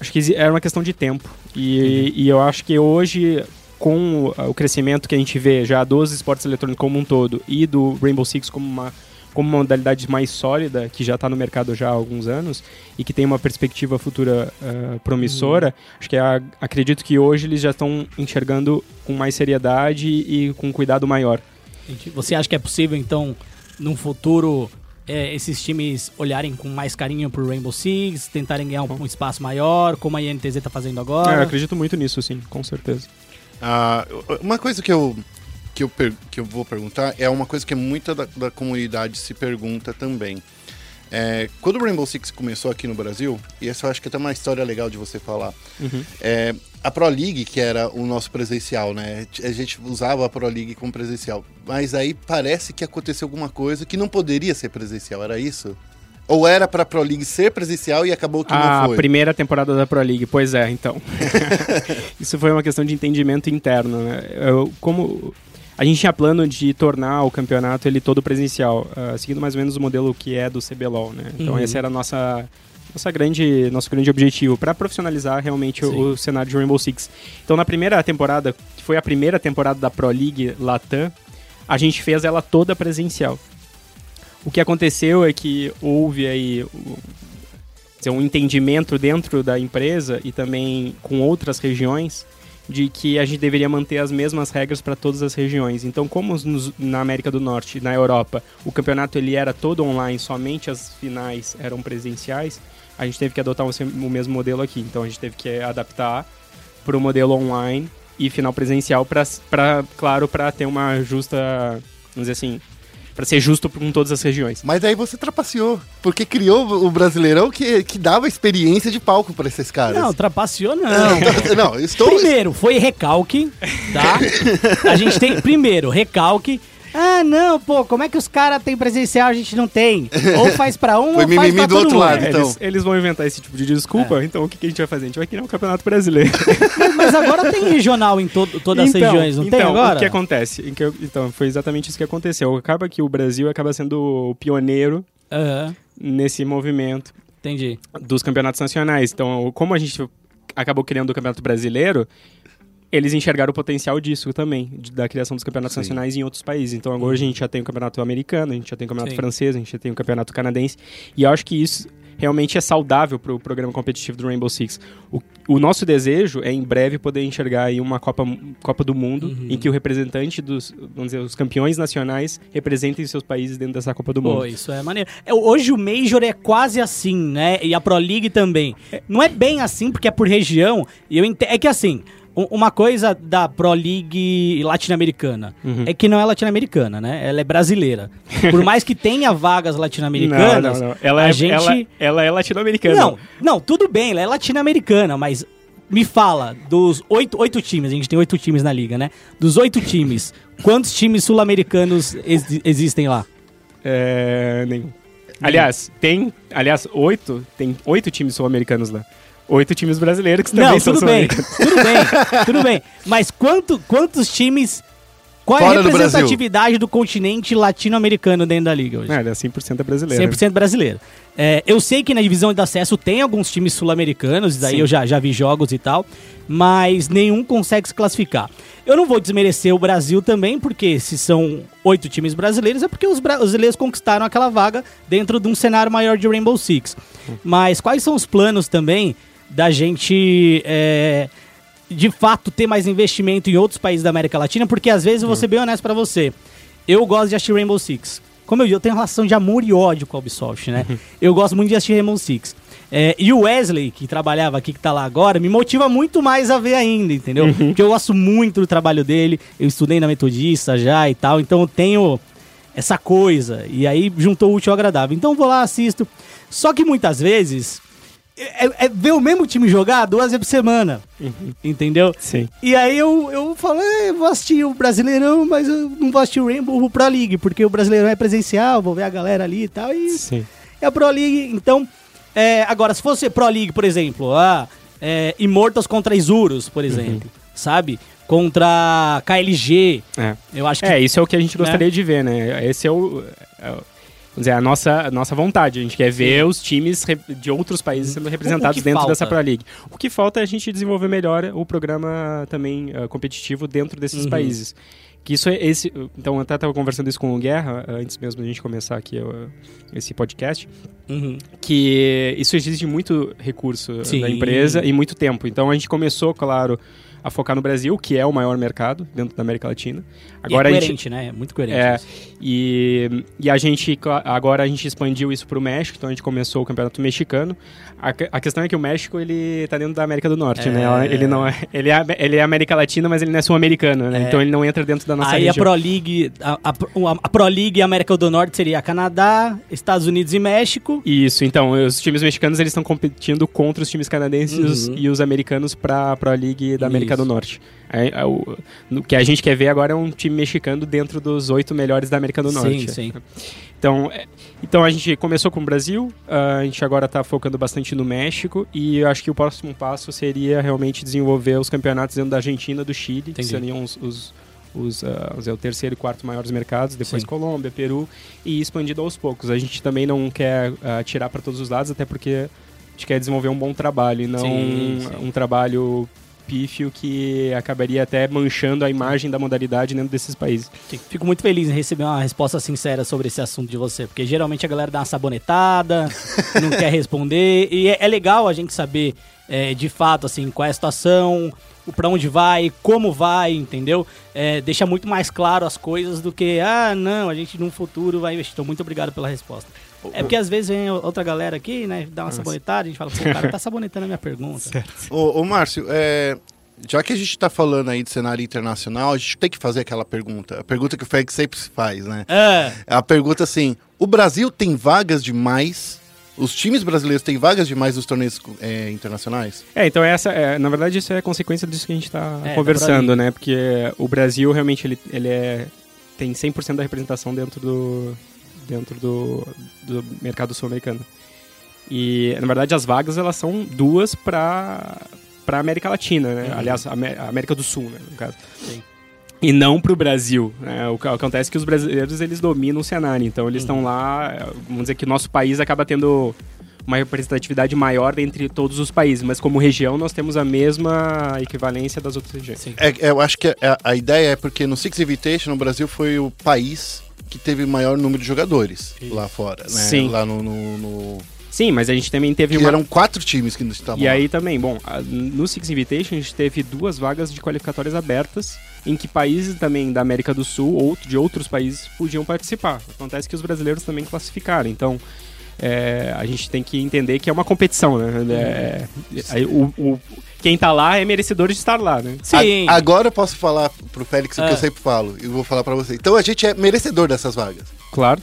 acho que era uma questão de tempo. E, e eu acho que hoje, com o, o crescimento que a gente vê já dos esportes eletrônicos como um todo e do Rainbow Six como uma, como uma modalidade mais sólida, que já está no mercado já há alguns anos e que tem uma perspectiva futura ah, promissora, acho que a- acredito que hoje eles já estão enxergando com mais seriedade e com cuidado maior. Você acha que é possível, então, num futuro, é, esses times olharem com mais carinho pro Rainbow Six, tentarem ganhar um, um espaço maior, como a INTZ tá fazendo É, eu agora? acredito muito nisso, sim, com certeza. Ah, uma coisa que eu, que, eu que eu vou perguntar é uma coisa que muita da, da comunidade se pergunta também. É, quando o Rainbow Six começou aqui no Brasil, e essa eu acho que é até uma história legal de você falar, é, a Pro League, que era o nosso presencial, né? A gente usava a Pro League como presencial. Mas aí parece que aconteceu alguma coisa que não poderia ser presencial, era isso? Ou era pra Pro League ser presencial e acabou que a não foi? primeira temporada da Pro League, pois é, então. Isso foi uma questão de entendimento interno, né? Eu, como a gente tinha plano de tornar o campeonato ele todo presencial, ah, seguindo mais ou menos o modelo que é do CBLOL, né? Então Uhum. esse era a nossa nossa grande nosso grande objetivo para profissionalizar realmente o, o cenário de Rainbow Six. Então na primeira temporada, que foi a primeira temporada da Pro League Latam, a gente fez ela toda presencial. O que aconteceu é que houve aí dizer, um entendimento dentro da empresa e também com outras regiões de que a gente deveria manter as mesmas regras para todas as regiões. Então, como nos- na América do Norte, na Europa, o campeonato ele era todo online, somente as finais eram presenciais, a gente teve que adotar o, o mesmo modelo aqui. Então, a gente teve que adaptar para o modelo online e final presencial para, claro, para ter uma justa, vamos dizer assim, para ser justo com todas as regiões. Mas aí você trapaceou, porque criou o Brasileirão que, que dava experiência de palco pra esses caras. Não, trapaceou não. Não, não, estou. Primeiro, foi recalque, tá? A gente tem, primeiro, recalque. Ah, não, pô, como é que os caras têm presencial, a gente não tem? Ou faz pra um, Foi ou faz mimimi pra do todo outro mundo. lado. É, então. eles, eles vão inventar esse tipo de desculpa, então o que, que a gente vai fazer? A gente vai criar um campeonato brasileiro. Mas agora tem regional em todo, todas as Então, regiões, não tem então, agora? O que acontece? Em que eu- Então, foi exatamente isso que aconteceu. Acaba que o Brasil acaba sendo o pioneiro Aham, nesse movimento entendi. dos campeonatos nacionais. Então, como a gente acabou criando o campeonato brasileiro, eles enxergaram o potencial disso também, de- da criação dos campeonatos Sim. nacionais em outros países. Então, agora a gente já tem o campeonato americano, a gente já tem o campeonato Sim. francês, a gente já tem o campeonato canadense. E eu acho que isso realmente é saudável para o programa competitivo do Rainbow Six. O, o nosso desejo é, em breve, poder enxergar aí uma Copa, Copa do Mundo, Uhum. em que o representante dos, vamos dizer, os campeões nacionais representem seus países dentro dessa Copa do Mundo. Pô, isso é maneiro. É, hoje o Major é quase assim, né? E a Pro League também. Não é bem assim, porque é por região. E eu ente... É que assim, uma coisa da Pro League latino-americana Uhum. é que não é latino-americana, né? Ela é brasileira. Por mais que tenha vagas latino-americanas. Ela, a é, gente... ela, ela é latino-americana. Não, não, tudo bem, ela é latino-americana, mas me fala, dos oito, oito times, a gente tem oito times na liga, né? Dos oito times, quantos times sul-americanos ex- existem lá? É, nenhum. Aliás, tem. Aliás, oito. Tem oito times sul-americanos lá. Oito times brasileiros que também Não, são tudo bem, tudo bem, tudo bem. Mas quanto, quantos times. Qual é a Fora do representatividade do continente latino-americano dentro da liga hoje? É, ela é 100% brasileira. 100% brasileiro. É, eu sei que na divisão de acesso tem alguns times sul-americanos, daí Sim. eu já, já vi jogos e tal, mas nenhum consegue se classificar. Eu não vou desmerecer o Brasil também, porque se são oito times brasileiros, é porque os bra- brasileiros conquistaram aquela vaga dentro de um cenário maior de Rainbow Six. Mas quais são os planos também da gente. é, de fato ter mais investimento em outros países da América Latina, porque às vezes eu vou ser bem honesto pra você. Eu gosto de assistir Rainbow Six. Como eu digo, eu tenho relação de amor e ódio com a Ubisoft, né? eu gosto muito de assistir Rainbow Six. É, e o Wesley, que trabalhava aqui, que tá lá agora, me motiva muito mais a ver ainda, entendeu? Porque eu gosto muito do trabalho dele, eu estudei na Metodista já e tal, então eu tenho essa coisa. E aí juntou o útil ao agradável. Então eu vou lá, assisto. Só que muitas vezes é, é- é ver o mesmo time jogar duas vezes por semana. Entendeu? Sim. E aí eu, eu falo, é, eu vou assistir o Brasileirão, mas eu não vou assistir o Rainbow Pro League, porque o Brasileirão é presencial, vou ver a galera ali e tal. E Sim. é a Pro League. Então, é, agora, se fosse Pro League, por exemplo, ah, é, Immortals contra Isurus, por exemplo, sabe? contra KLG. É. Eu acho que É, isso é o que a gente Né? gostaria de ver, né? Esse é o. é dizer, a nossa, a nossa vontade. A gente quer ver os times de outros países sendo representados dentro falta? dessa Pro League. O que falta é a gente desenvolver melhor o programa também eh, competitivo dentro desses Uhum. países. Que isso é esse. Então, eu até estava conversando isso com o Guerra, eh, antes mesmo da gente começar aqui eh, esse podcast, Uhum. que isso exige muito recurso Sim. da empresa e muito tempo. Então, a gente começou, claro, a focar no Brasil, que é o maior mercado dentro da América Latina. Agora Agora é a gente coerente, né? É muito coerente. é, e, e a gente, agora a gente expandiu isso para o México, então a gente começou o Campeonato Mexicano. A, a questão é que o México, ele tá dentro da América do Norte, É. né? Ele não é, ele é, ele é América Latina, mas ele não é sul-americano, né? É. Então ele não entra dentro da nossa Aí a região. Pro League, a, a, a Pro League América do Norte seria Canadá, Estados Unidos e México. Isso, então, os times mexicanos, eles estão competindo contra os times canadenses e os- Uhum. e os americanos para a Pro League da América Isso. do Norte. É, é o, no- que a gente quer ver agora é um time mexicano dentro dos oito melhores da América do Norte. Sim, sim. Então, é- então a gente começou com o Brasil, ah, a gente agora está focando bastante no México e eu acho que o próximo passo seria realmente desenvolver os campeonatos dentro da Argentina, do Chile, que Entendi. seriam os, os, os, dizer, o terceiro e quarto maiores mercados, depois Sim. Colômbia, Peru e expandido aos poucos. A gente também não quer ah, tirar para todos os lados, até porque a gente quer desenvolver um bom trabalho e não Sim, sim. um trabalho pífio que acabaria até manchando a imagem da modalidade dentro desses países. Fico muito feliz em receber uma resposta sincera sobre esse assunto de você, porque geralmente a galera dá uma sabonetada, não quer responder, e é, é legal a gente saber é, de fato assim qual é a situação, o pra onde vai, como vai, entendeu? É, deixa muito mais claro as coisas do que ah não, a gente no futuro vai investir. Então muito obrigado pela resposta. É porque às vezes vem outra galera aqui, né, dá uma sabonetada, a gente fala, pô, o cara tá sabonetando a minha pergunta. Ô, ô Márcio, é, já que a gente tá falando aí de cenário internacional, a gente tem que fazer aquela pergunta. A pergunta que o Félix sempre faz, né? É, É a pergunta assim: o Brasil tem vagas demais? Os times brasileiros têm vagas demais nos torneios é, internacionais? É, então essa, é, na verdade isso é consequência disso que a gente está É, conversando, tá né? Porque o Brasil realmente ele, ele é, tem 100% da representação dentro do dentro do, do mercado sul-americano. E na verdade as vagas elas são duas para para América Latina, né? Aliás, a Amé- a América do Sul, né, no caso. Sim. E não para o Brasil. né? O que acontece é que os brasileiros eles dominam o cenário, então eles estão lá. é, Vamos dizer que o nosso país acaba tendo uma representatividade maior entre todos os países, mas como região nós temos a mesma equivalência das outras regiões. Sim. É, é, eu acho que a, a ideia é porque no Six Invitation, o Brasil foi o país que teve maior número de jogadores lá fora, né? Sim. Lá no. no, no- Sim, mas a gente também teve que uma. eram quatro times que não estavam E lá. aí também, bom, no Six Invitation a gente teve duas vagas de qualificatórias abertas, em que países também da América do Sul ou de outros países podiam participar. Acontece que os brasileiros também classificaram, então é, a gente tem que entender que é uma competição, né? É, aí o, o- quem tá lá é merecedor de estar lá, né? Sim. A- agora eu posso falar pro Félix o que Ah. eu sempre falo. E vou falar pra você. Então a gente é merecedor dessas vagas. Claro.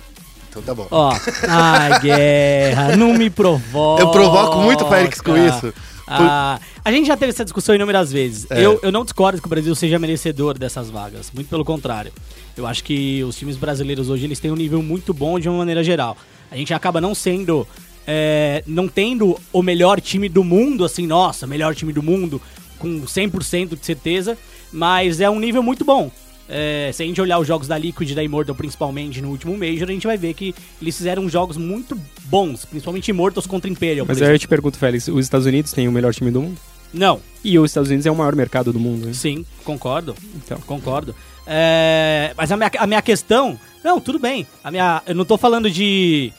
Então tá bom. Ó, ai, guerra, não me provoca. Eu provoco muito o Félix com isso. Ah, a gente já teve essa discussão inúmeras vezes. É. Eu, eu não discordo que o Brasil seja merecedor dessas vagas. Muito pelo contrário. Eu acho que os times brasileiros hoje eles têm um nível muito bom de uma maneira geral. A gente acaba não sendo. É, não tendo o melhor time do mundo, assim, nossa, melhor time do mundo, com 100% de certeza, mas é um nível muito bom. É, se a gente olhar os jogos da Liquid e da Immortal, principalmente no último Major, a gente vai ver que eles fizeram jogos muito bons, principalmente Immortals contra Imperial. Mas aí eu te pergunto, Félix, os Estados Unidos têm o melhor time do mundo? Não, E os Estados Unidos é o maior mercado do mundo, né? sim, concordo. Então. Concordo. É, mas a minha, a minha questão. Não, tudo bem. A minha, eu não tô falando de.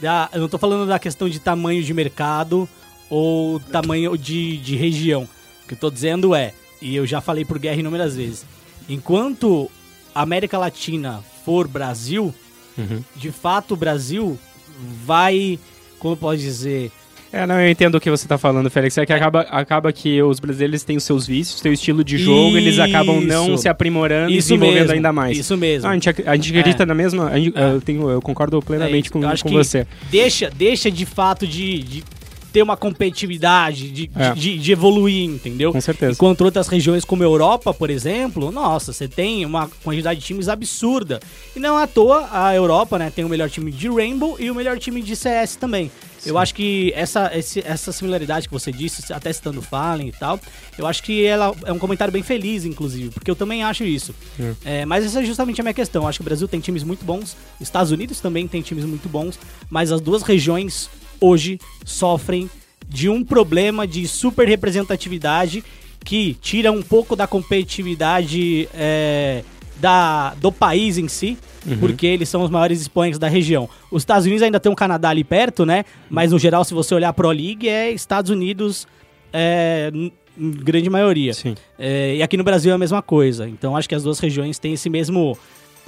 Da, eu não tô falando da questão de tamanho de mercado ou tamanho de, de região. O que eu tô dizendo é, e eu já falei por guerra inúmeras vezes, enquanto a América Latina for Brasil, Uhum. de fato o Brasil vai. Como eu posso dizer? É, não, eu entendo o que você tá falando, Félix. É que acaba, acaba que os brasileiros têm os seus vícios, têm o estilo de jogo, eles acabam não Isso. se aprimorando e Isso desenvolvendo mesmo, ainda mais. Isso mesmo. Não, a, gente, a gente acredita É. na mesma. gente- É. eu, tenho, eu concordo plenamente É, com, com você. Deixa, deixa de fato de, de ter uma competitividade, de, É. de, de evoluir, entendeu? Com certeza. Enquanto outras regiões como a Europa, por exemplo, nossa, você tem uma quantidade de times absurda. E não à toa a Europa, né, tem o melhor time de Rainbow e o melhor time de CS também. Eu acho que essa, esse- essa similaridade que você disse, até citando o Fallen e tal, eu acho que ela é um comentário bem feliz, inclusive, porque eu também acho isso. É, mas essa é justamente a minha questão. Eu acho que o Brasil tem times muito bons, os Estados Unidos também tem times muito bons, mas as duas regiões hoje sofrem de um problema de super representatividade que tira um pouco da competitividade é, da, do país em si, porque eles são os maiores expoentes da região. Os Estados Unidos ainda tem um Canadá ali perto, né? Mas no geral, se você olhar a Pro League, é Estados Unidos é, em grande maioria. Sim. É, e aqui no Brasil é a mesma coisa. Então acho que as duas regiões têm esse mesmo.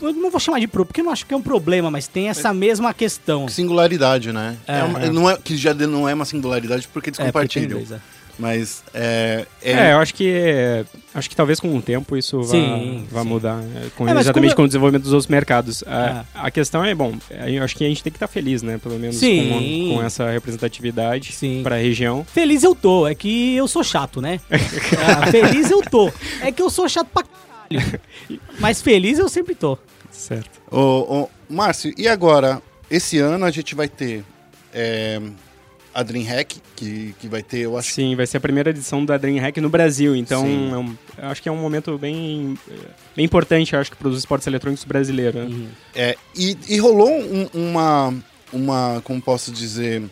Eu não vou chamar de pro, porque eu não acho que é um problema, mas tem essa mesma questão. Singularidade, né? É, É uma- é. Não é, que já de- não é uma singularidade porque eles É, porque é. Mas é, é- É, eu acho que acho que talvez com o tempo isso vá, Sim, vá sim. mudar, é, com, É, exatamente como- com o desenvolvimento dos outros mercados. É. A, a questão é, bom, eu acho que a gente tem que estar feliz, né? Pelo menos Sim. com, com essa representatividade Sim. para a região. Feliz eu tô, é que eu sou chato, né? Ah, feliz eu tô. É que eu sou chato pra caralho. Mas feliz eu sempre tô. Certo. Ô, ô, Márcio, e agora? Esse ano a gente vai ter é, a DreamHack, que, que vai ter, eu acho Sim, vai ser a primeira edição da DreamHack no Brasil, então é um- eu acho que é um momento bem, eh, bem importante, acho que para os esportes eletrônicos brasileiros. né? É, e, e rolou um- uma, uma, como posso dizer,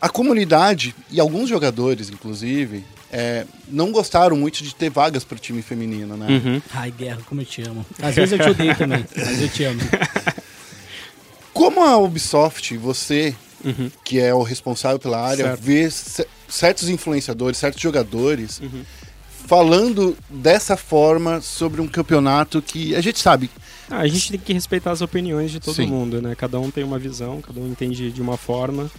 a comunidade e alguns jogadores, inclusive, é, não gostaram muito de ter vagas para o time feminino, né? Uhum. Ai, guerra, como eu te amo. Às vezes eu te odeio também, mas eu te amo. Como a Ubisoft, você, Uhum. que é o responsável pela área, Certo. ce- certos influenciadores, certos jogadores Uhum. falando dessa forma sobre um campeonato que a gente sabe. Ah, a gente tem que respeitar as opiniões de todo Sim. mundo, né? Cada um tem uma visão, cada um entende de uma forma.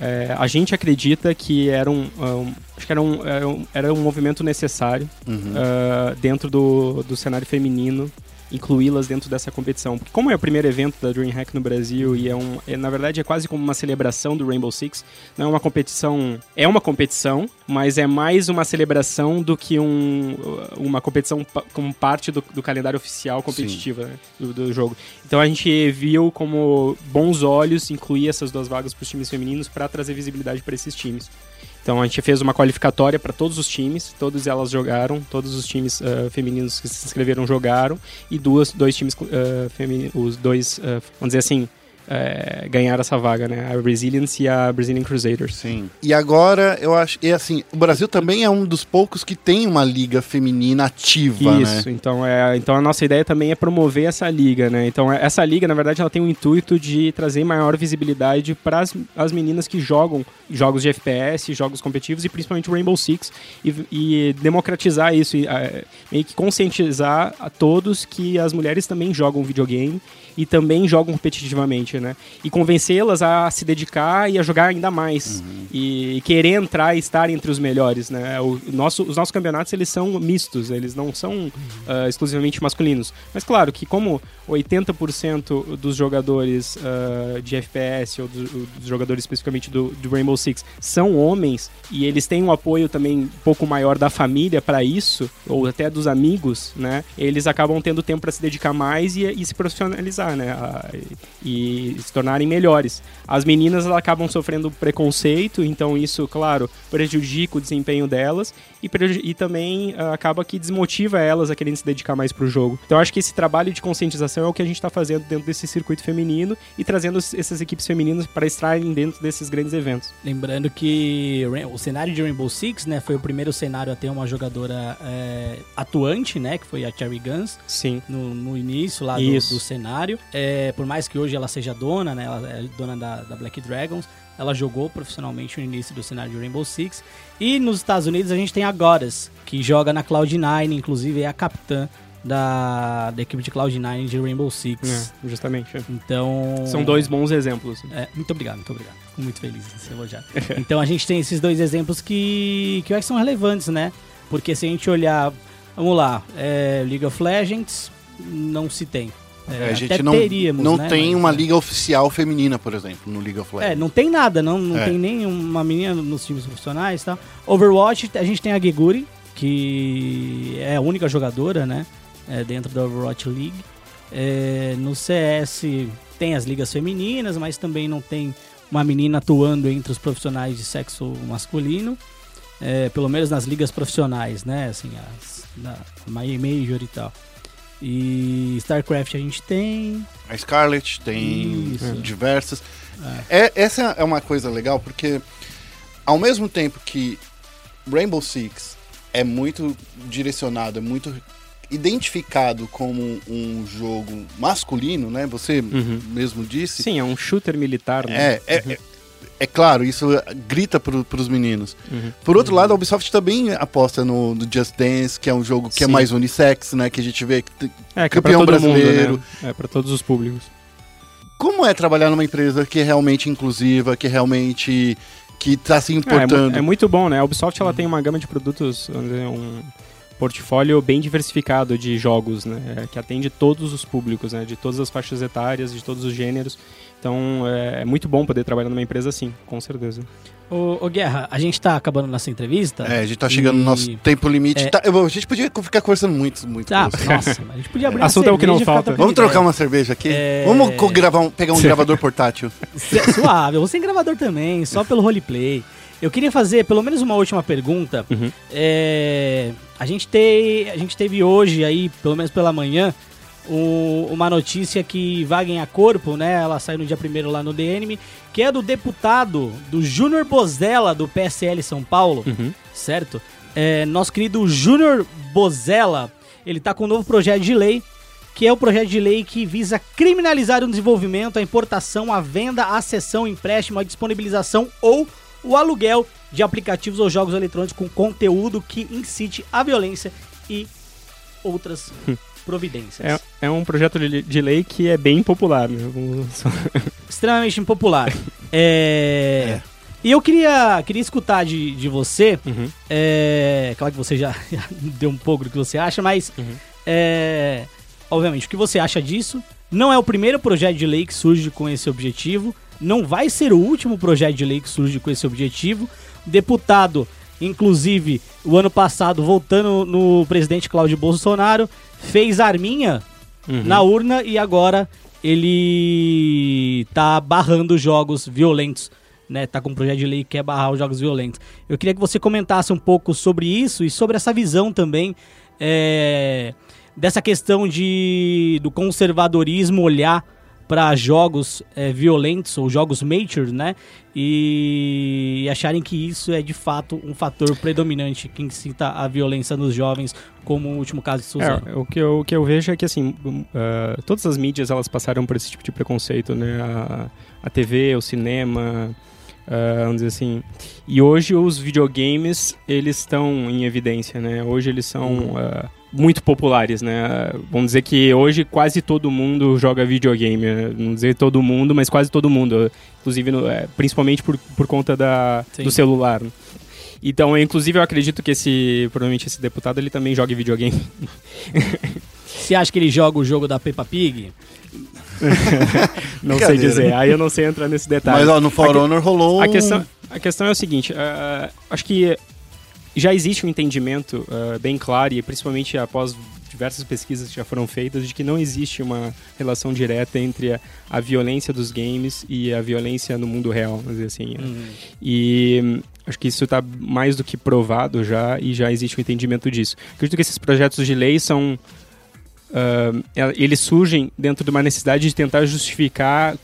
É, a gente acredita que era um, um- acho que era um, era um, era um movimento necessário Uhum. ah, dentro do, do cenário feminino incluí-las dentro dessa competição. Porque como é o primeiro evento da DreamHack no Brasil e é um, é, na verdade é quase como uma celebração do Rainbow Six, não é uma competição, é uma competição, mas é mais uma celebração do que um, uma competição como parte do, do calendário oficial competitivo né, do, do jogo. Então a gente viu como bons olhos incluir essas duas vagas para os times femininos para trazer visibilidade para esses times. Então a gente fez uma qualificatória para todos os times, todas elas jogaram, todos os times ah, femininos que se inscreveram jogaram e duas, dois times ah, femininos, os dois, ah, vamos dizer assim, ganharam essa vaga, né? A Resilience e a Brazilian Crusaders. Sim. E agora, eu acho. E assim, o Brasil também é um dos poucos que tem uma liga feminina ativa, Isso, né? então, é, então a nossa ideia também é promover essa liga, né? Então é- essa liga, na verdade, ela tem o intuito de trazer maior visibilidade para as meninas que jogam jogos de FPS, jogos competitivos e principalmente o Rainbow Six e, e democratizar isso, e, é, meio que conscientizar a todos que as mulheres também jogam videogame e também jogam competitivamente, né? E convencê-las a se dedicar e a jogar ainda mais e querer entrar e estar entre os melhores, né? O nosso, os nossos campeonatos eles são mistos, eles não são ah, exclusivamente masculinos. Mas claro que como 80% dos jogadores ah, de FPS ou do- dos jogadores especificamente do, do Rainbow Six são homens e eles têm um apoio também um pouco maior da família para isso ou até dos amigos, né? Eles acabam tendo tempo para se dedicar mais e, e se profissionalizar, né? Ah, e, e se tornarem melhores. As meninas elas acabam sofrendo preconceito, então isso, claro, prejudica o desempenho delas e, e também ah, acaba que desmotiva elas a quererem se dedicar mais pro jogo. Então eu acho que esse trabalho de conscientização é o que a gente está fazendo dentro desse circuito feminino e trazendo es- essas equipes femininas para estarem dentro desses grandes eventos. Lembrando que o cenário de Rainbow Six, né, foi o primeiro cenário a ter uma jogadora é, atuante, né, que foi a Cherry Guns, Sim. no, no início lá do, do cenário. É, por mais que hoje ela seja dona, né, ela é dona da, da Black Dragons, ela jogou profissionalmente no início do cenário de Rainbow Six. E nos Estados Unidos a gente tem a Goddess, que joga na Cloud9, inclusive é a capitã da, da equipe de Cloud9 de Rainbow Six. É, justamente. é. Então... São dois bons exemplos. É, muito obrigado, muito obrigado. Fico muito feliz de ser elogiado. então a gente tem esses dois exemplos que, que eu acho que são relevantes, né? Porque se a gente olhar, vamos lá, é, League of Legends não se tem. É, a gente não, teríamos, não né? tem Mas, uma é. liga oficial feminina, por exemplo, no League of Legends. É, não tem nada, não, não É. tem nem uma menina nos times profissionais e tal. Overwatch, a gente tem a Geguri, que é a única jogadora, né? é, dentro da Overwatch League. É, no CS tem as ligas femininas, mas também não tem uma menina atuando entre os profissionais de sexo masculino, é, pelo menos nas ligas profissionais, né? Assim, as, na Major e tal. E StarCraft a gente tem. A Scarlet tem Isso. diversas. É, essa é uma coisa legal porque, ao mesmo tempo que Rainbow Six é muito direcionado, é muito identificado como um jogo masculino, né? Você mesmo disse. Sim, é um shooter militar, né? É, é, é, é claro, isso grita pro, pros meninos. Uhum. Por outro lado, a Ubisoft também aposta no, no Just Dance, que é um jogo que é Sim. mais unissex, né? Que a gente vê que É, que é campeão todo brasileiro. mundo, né? É pra todos os públicos. Como é trabalhar numa empresa que é realmente inclusiva, que é realmente que tá se É, é, importando? mu- é muito bom, né? A Ubisoft ela tem uma gama de produtos, um portfólio bem diversificado de jogos, né? É, Que atende todos os públicos, né? De todas as faixas etárias, de todos os gêneros. Então é, é muito bom poder trabalhar numa empresa assim, com certeza. Ô, ô, Guerra, a gente tá acabando nossa entrevista. É, a gente tá chegando no E- nosso tempo limite. É. Tá, eu- a gente podia ficar conversando muito, muito. Ah, nossa, mas a gente podia abrir Assunto uma é o que não falta. Vamos trocar uma cerveja aqui? É. Vamos gravar um- pegar um gravador portátil. Su- Suave, eu vou sem gravador também, só pelo roleplay. Eu queria fazer pelo menos uma última pergunta. Uhum. É, a, gente te, a gente teve hoje aí, pelo menos pela manhã, o- uma notícia que vai ganhar corpo, né? Ela saiu no dia primeiro lá no DNM, que é do deputado do Júnior Bozella do PSL São Paulo, Uhum. certo? É, nosso querido Júnior Bozella, ele tá com um novo projeto de lei, que é o projeto de lei que visa criminalizar o desenvolvimento, a importação, a venda, a cessão, o empréstimo, a disponibilização ou o aluguel de aplicativos ou jogos eletrônicos com conteúdo que incite a violência e outras providências. É, é um projeto de, de lei que é bem popular, né? Extremamente impopular. É... E eu queria, queria escutar de, de você, Uhum. é... claro que você já, já deu um pouco do que você acha, mas Uhum. é... obviamente o que você acha disso. Não é o primeiro projeto de lei que surge com esse objetivo, não vai ser o último projeto de lei que surge com esse objetivo. Deputado, inclusive, o ano passado, voltando no presidente Cláudio Bolsonaro, fez arminha Uhum. na urna e agora ele tá barrando jogos violentos, né? Tá com um projeto de lei que quer barrar os jogos violentos. Eu queria que você comentasse um pouco sobre isso e sobre essa visão também é, dessa questão de do conservadorismo olhar para jogos é, violentos ou jogos mature, né? E acharem que isso é de fato um fator predominante que incita a violência nos jovens, como o último caso de Suzano. É, o que, eu, o que eu vejo é que, assim, ah, todas as mídias, elas passaram por esse tipo de preconceito, né? A, a TV, o cinema, ah, vamos dizer assim. E hoje os videogames, eles estão em evidência, né? Hoje eles são ah, muito populares, né? Vamos dizer que hoje quase todo mundo joga videogame. Não dizer todo mundo, mas quase todo mundo. Inclusive, no- é, principalmente por, por conta da, Sim. do celular. né? Então, eu, inclusive, eu acredito que esse, provavelmente esse deputado, ele também joga videogame. Você acha que ele joga o jogo da Peppa Pig? Não sei dizer. Aí eu não sei entrar nesse detalhe. Mas ó, no For A Honor rolou a um... questão, a questão é o seguinte, ah, acho que já existe um entendimento ah, bem claro, e principalmente após diversas pesquisas que já foram feitas, de que não existe uma relação direta entre a, a violência dos games e a violência no mundo real, vamos dizer assim. né? E hum, acho que isso está mais do que provado já, e já existe um entendimento disso. Acredito que esses projetos de lei são... ah, eles surgem dentro de uma necessidade de tentar justificar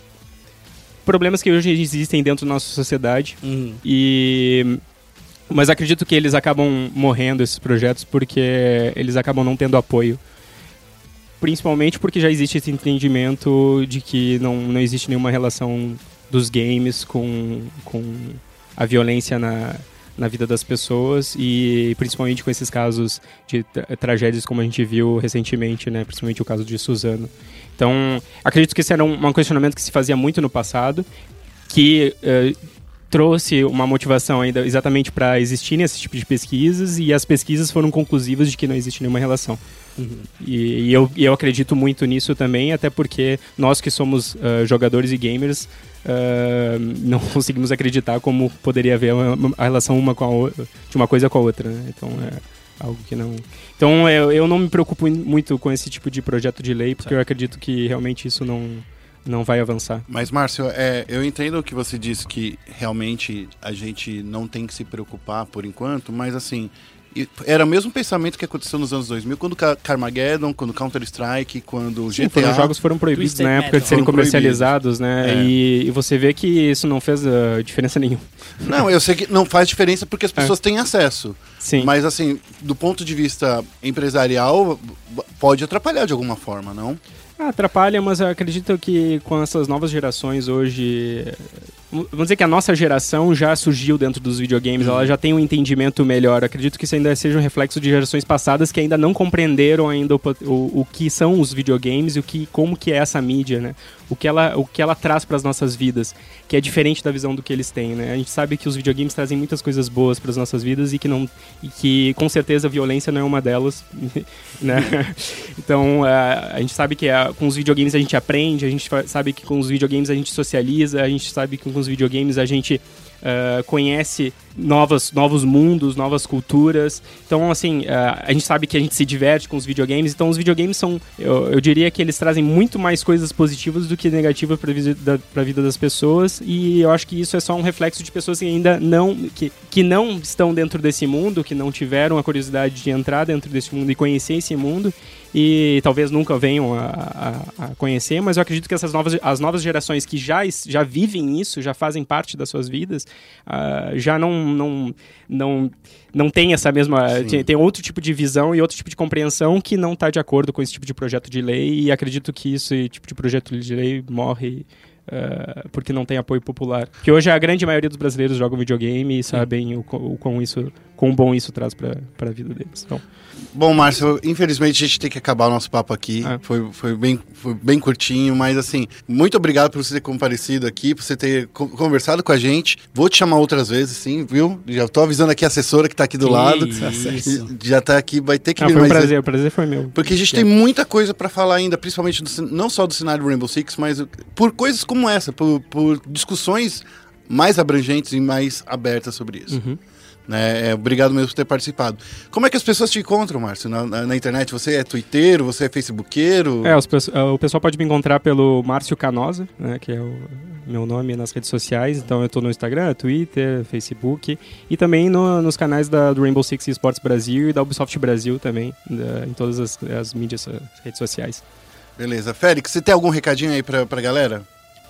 problemas que hoje existem dentro da nossa sociedade Uhum. e mas acredito que eles acabam morrendo esses projetos porque eles acabam não tendo apoio principalmente porque já existe esse entendimento de que não, não existe nenhuma relação dos games com, com a violência na, na vida das pessoas e principalmente com esses casos de tra- tragédias como a gente viu recentemente, né? principalmente o caso de Suzano. Então, acredito que esse era um, um questionamento que se fazia muito no passado, que eh, trouxe uma motivação ainda exatamente para existirem esse tipo de pesquisas e as pesquisas foram conclusivas de que não existe nenhuma relação. E, e eu, e eu acredito muito nisso também, até porque nós que somos ah, jogadores e gamers ah, não conseguimos acreditar como poderia haver uma, uma- a relação uma com a outra, de uma coisa com a outra, né? Então é algo que não. Então eu, eu não me preocupo muito com esse tipo de projeto de lei, porque eu acredito que realmente isso não não vai avançar. Mas, Márcio, é, eu entendo o que você disse que realmente a gente não tem que se preocupar por enquanto, mas assim, era o mesmo pensamento que aconteceu nos anos 2000, quando Ca- Carmageddon, quando Counter-Strike, quando Sim, GTA. foram, os jogos foram proibidos Twisted na época de Metal. serem Foram comercializados, né? É. E, e você vê que isso não fez ah, diferença nenhuma. Não, eu sei que não faz diferença porque as pessoas têm acesso. Sim. Mas, assim, do ponto de vista empresarial, pode atrapalhar de alguma forma, não? Atrapalha, mas eu acredito que com essas novas gerações hoje. Vamos dizer que a nossa geração já surgiu dentro dos videogames, ela já tem um entendimento melhor. Acredito que isso ainda seja um reflexo de gerações passadas que ainda não compreenderam ainda o, o, o que são os videogames e o que, como que é essa mídia, né? O que ela, o que ela traz para as nossas vidas, que é diferente da visão do que eles têm, né? A gente sabe que os videogames trazem muitas coisas boas para as nossas vidas e que não e que com certeza a violência não é uma delas, né? Então, a, a gente sabe que a- com os videogames a gente aprende, a gente sabe que com os videogames a gente socializa, a gente sabe que com os videogames a gente ah, conhece novas, novos mundos, novas culturas. Então, assim, ah, a gente sabe que a gente se diverte com os videogames. Então, os videogames são, eu, eu diria que eles trazem muito mais coisas positivas do que negativas para a vida das pessoas. E eu acho que isso é só um reflexo de pessoas que ainda não, que, que não estão dentro desse mundo, que não tiveram a curiosidade de entrar dentro desse mundo e conhecer esse mundo e talvez nunca venham a, a- a conhecer, mas eu acredito que essas novas, as novas gerações que já, já vivem isso, já fazem parte das suas vidas, ah, já não, não, não, não tem essa mesma. Sim. Tem, tem outro tipo de visão e outro tipo de compreensão que não está de acordo com esse tipo de projeto de lei, e acredito que esse tipo de projeto de lei morre. ah, porque não tem apoio popular. Que hoje a grande maioria dos brasileiros jogam videogame e sabem o, qu- o quão isso, quão bom isso traz para a vida deles. Então, Bom, Márcio, infelizmente a gente tem que acabar o nosso papo aqui. Ah. Foi, foi, bem, foi bem curtinho, mas assim, muito obrigado por você ter comparecido aqui, por você ter co- conversado com a gente. Vou te chamar outras vezes, sim, viu? Já tô avisando aqui a assessora que tá aqui do Que lado. isso. Já tá aqui, vai ter que ah, vir foi um prazer, o prazer foi meu. Porque a gente tem muita coisa pra falar ainda, principalmente do não só do cenário Rainbow Six, mas por coisas como essa, por, por discussões mais abrangentes e mais abertas sobre isso. Uhum. Né? É, obrigado mesmo por ter participado. Como é que as pessoas te encontram, Márcio, na, na- na internet? Você é twitteiro, você é facebookeiro? É, os ah, o pessoal pode me encontrar pelo Márcio Canosa, né, que é o meu nome nas redes sociais. Então eu tô no Instagram, Twitter, Facebook e também no- nos canais da, do Rainbow Six Esports Brasil e da Ubisoft Brasil também, da- em todas as, as mídias, as redes sociais. Beleza. Félix, você tem algum recadinho aí pra, pra galera?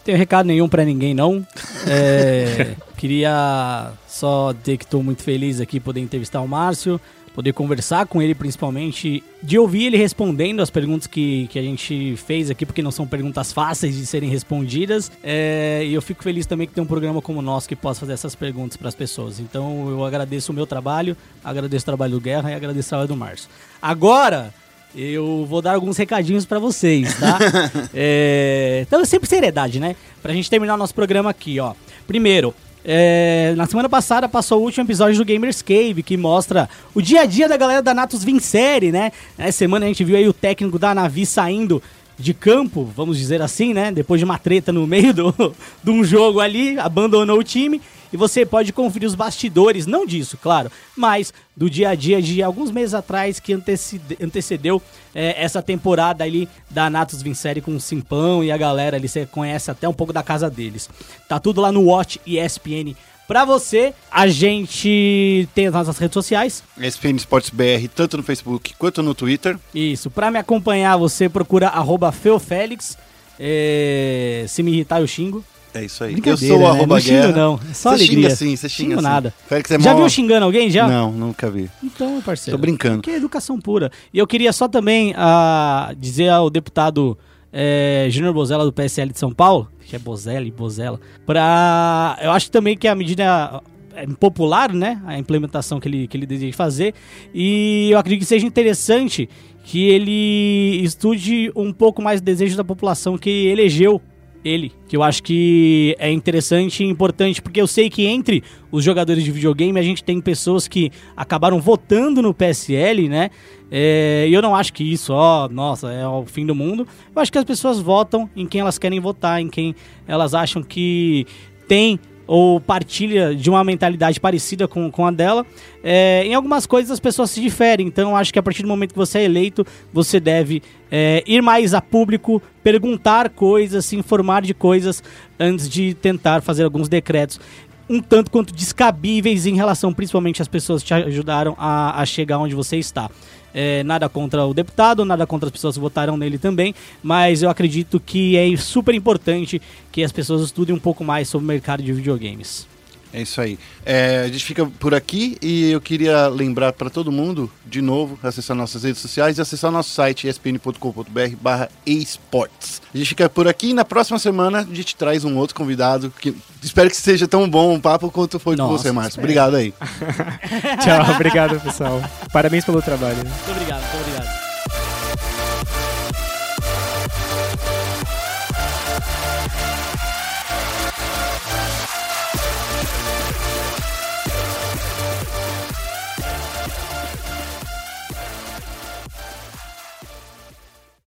Tenho recado nenhum pra ninguém, não. É, queria só dizer que estou muito feliz aqui poder entrevistar o Márcio, poder conversar com ele principalmente, de ouvir ele respondendo as perguntas que, que a gente fez aqui, porque não são perguntas fáceis de serem respondidas. É, e eu fico feliz também que tem um programa como o nosso que possa fazer essas perguntas para as pessoas. Então eu agradeço o meu trabalho, agradeço o trabalho do Guerra e agradeço o trabalho do Márcio. Agora, eu vou dar alguns recadinhos pra vocês, tá? É, Então, sempre seriedade, né? Pra gente terminar o nosso programa aqui, ó. Primeiro, é, na semana passada passou o último episódio do Gamers Cave, que mostra o dia a dia da galera da Natus Vincere, né? Essa semana a gente viu aí o técnico da Navi saindo de campo, vamos dizer assim, né? Depois de uma treta no meio do, de um jogo ali, abandonou o time. E você pode conferir os bastidores, não disso, claro, mas do dia a dia de alguns meses atrás que antecede- antecedeu é, essa temporada ali da Natus Vincere com o Simpão e a galera ali, você conhece até um pouco da casa deles. Tá tudo lá no Watch ESPN pra você. A gente tem as nossas redes sociais. ESPN Esportes BR, tanto no Facebook quanto no Twitter. Isso, pra me acompanhar você procura arroba Feofélix. É, se me irritar eu xingo. É isso aí. Eu sou o né? arroba Não xingo não, é só você alegria. xinga sim, você xinga Xingo nada. É Já viu xingando alguém já? Não, nunca vi. Então, parceiro. Tô brincando. Que é educação pura. E eu queria só também ah, dizer ao deputado eh, Júnior Bozella do PSL de São Paulo, que é Bozelli, Bozella, pra. Eu acho também que a medida é impopular, né? A implementação que ele, que ele deseja fazer. E eu acredito que seja interessante que ele estude um pouco mais o desejo da população que elegeu ele, que eu acho que é interessante e importante, porque eu sei que entre os jogadores de videogame a gente tem pessoas que acabaram votando no PSL, né? É, E eu não acho que isso, ó, nossa, é o fim do mundo. Eu acho que as pessoas votam em quem elas querem votar, em quem elas acham que tem ou partilha de uma mentalidade parecida com, com a dela. É, em algumas coisas as pessoas se diferem, então acho que a partir do momento que você é eleito, você deve é, ir mais a público, perguntar coisas, se informar de coisas antes de tentar fazer alguns decretos um tanto quanto descabíveis em relação principalmente às pessoas que te ajudaram a, a chegar onde você está. É, nada contra o deputado, nada contra as pessoas que votaram nele também, mas eu acredito que é super importante que as pessoas estudem um pouco mais sobre o mercado de videogames. É isso aí. É, a gente fica por aqui e eu queria lembrar para todo mundo, de novo, acessar nossas redes sociais e acessar nosso site espn.com.br barra esportes. A gente fica por aqui e na próxima semana a gente traz um outro convidado que espero que seja tão bom um papo quanto foi com Nossa, você, Márcio. Obrigado aí. Tchau, obrigado, pessoal. Parabéns pelo trabalho. Muito obrigado, muito obrigado.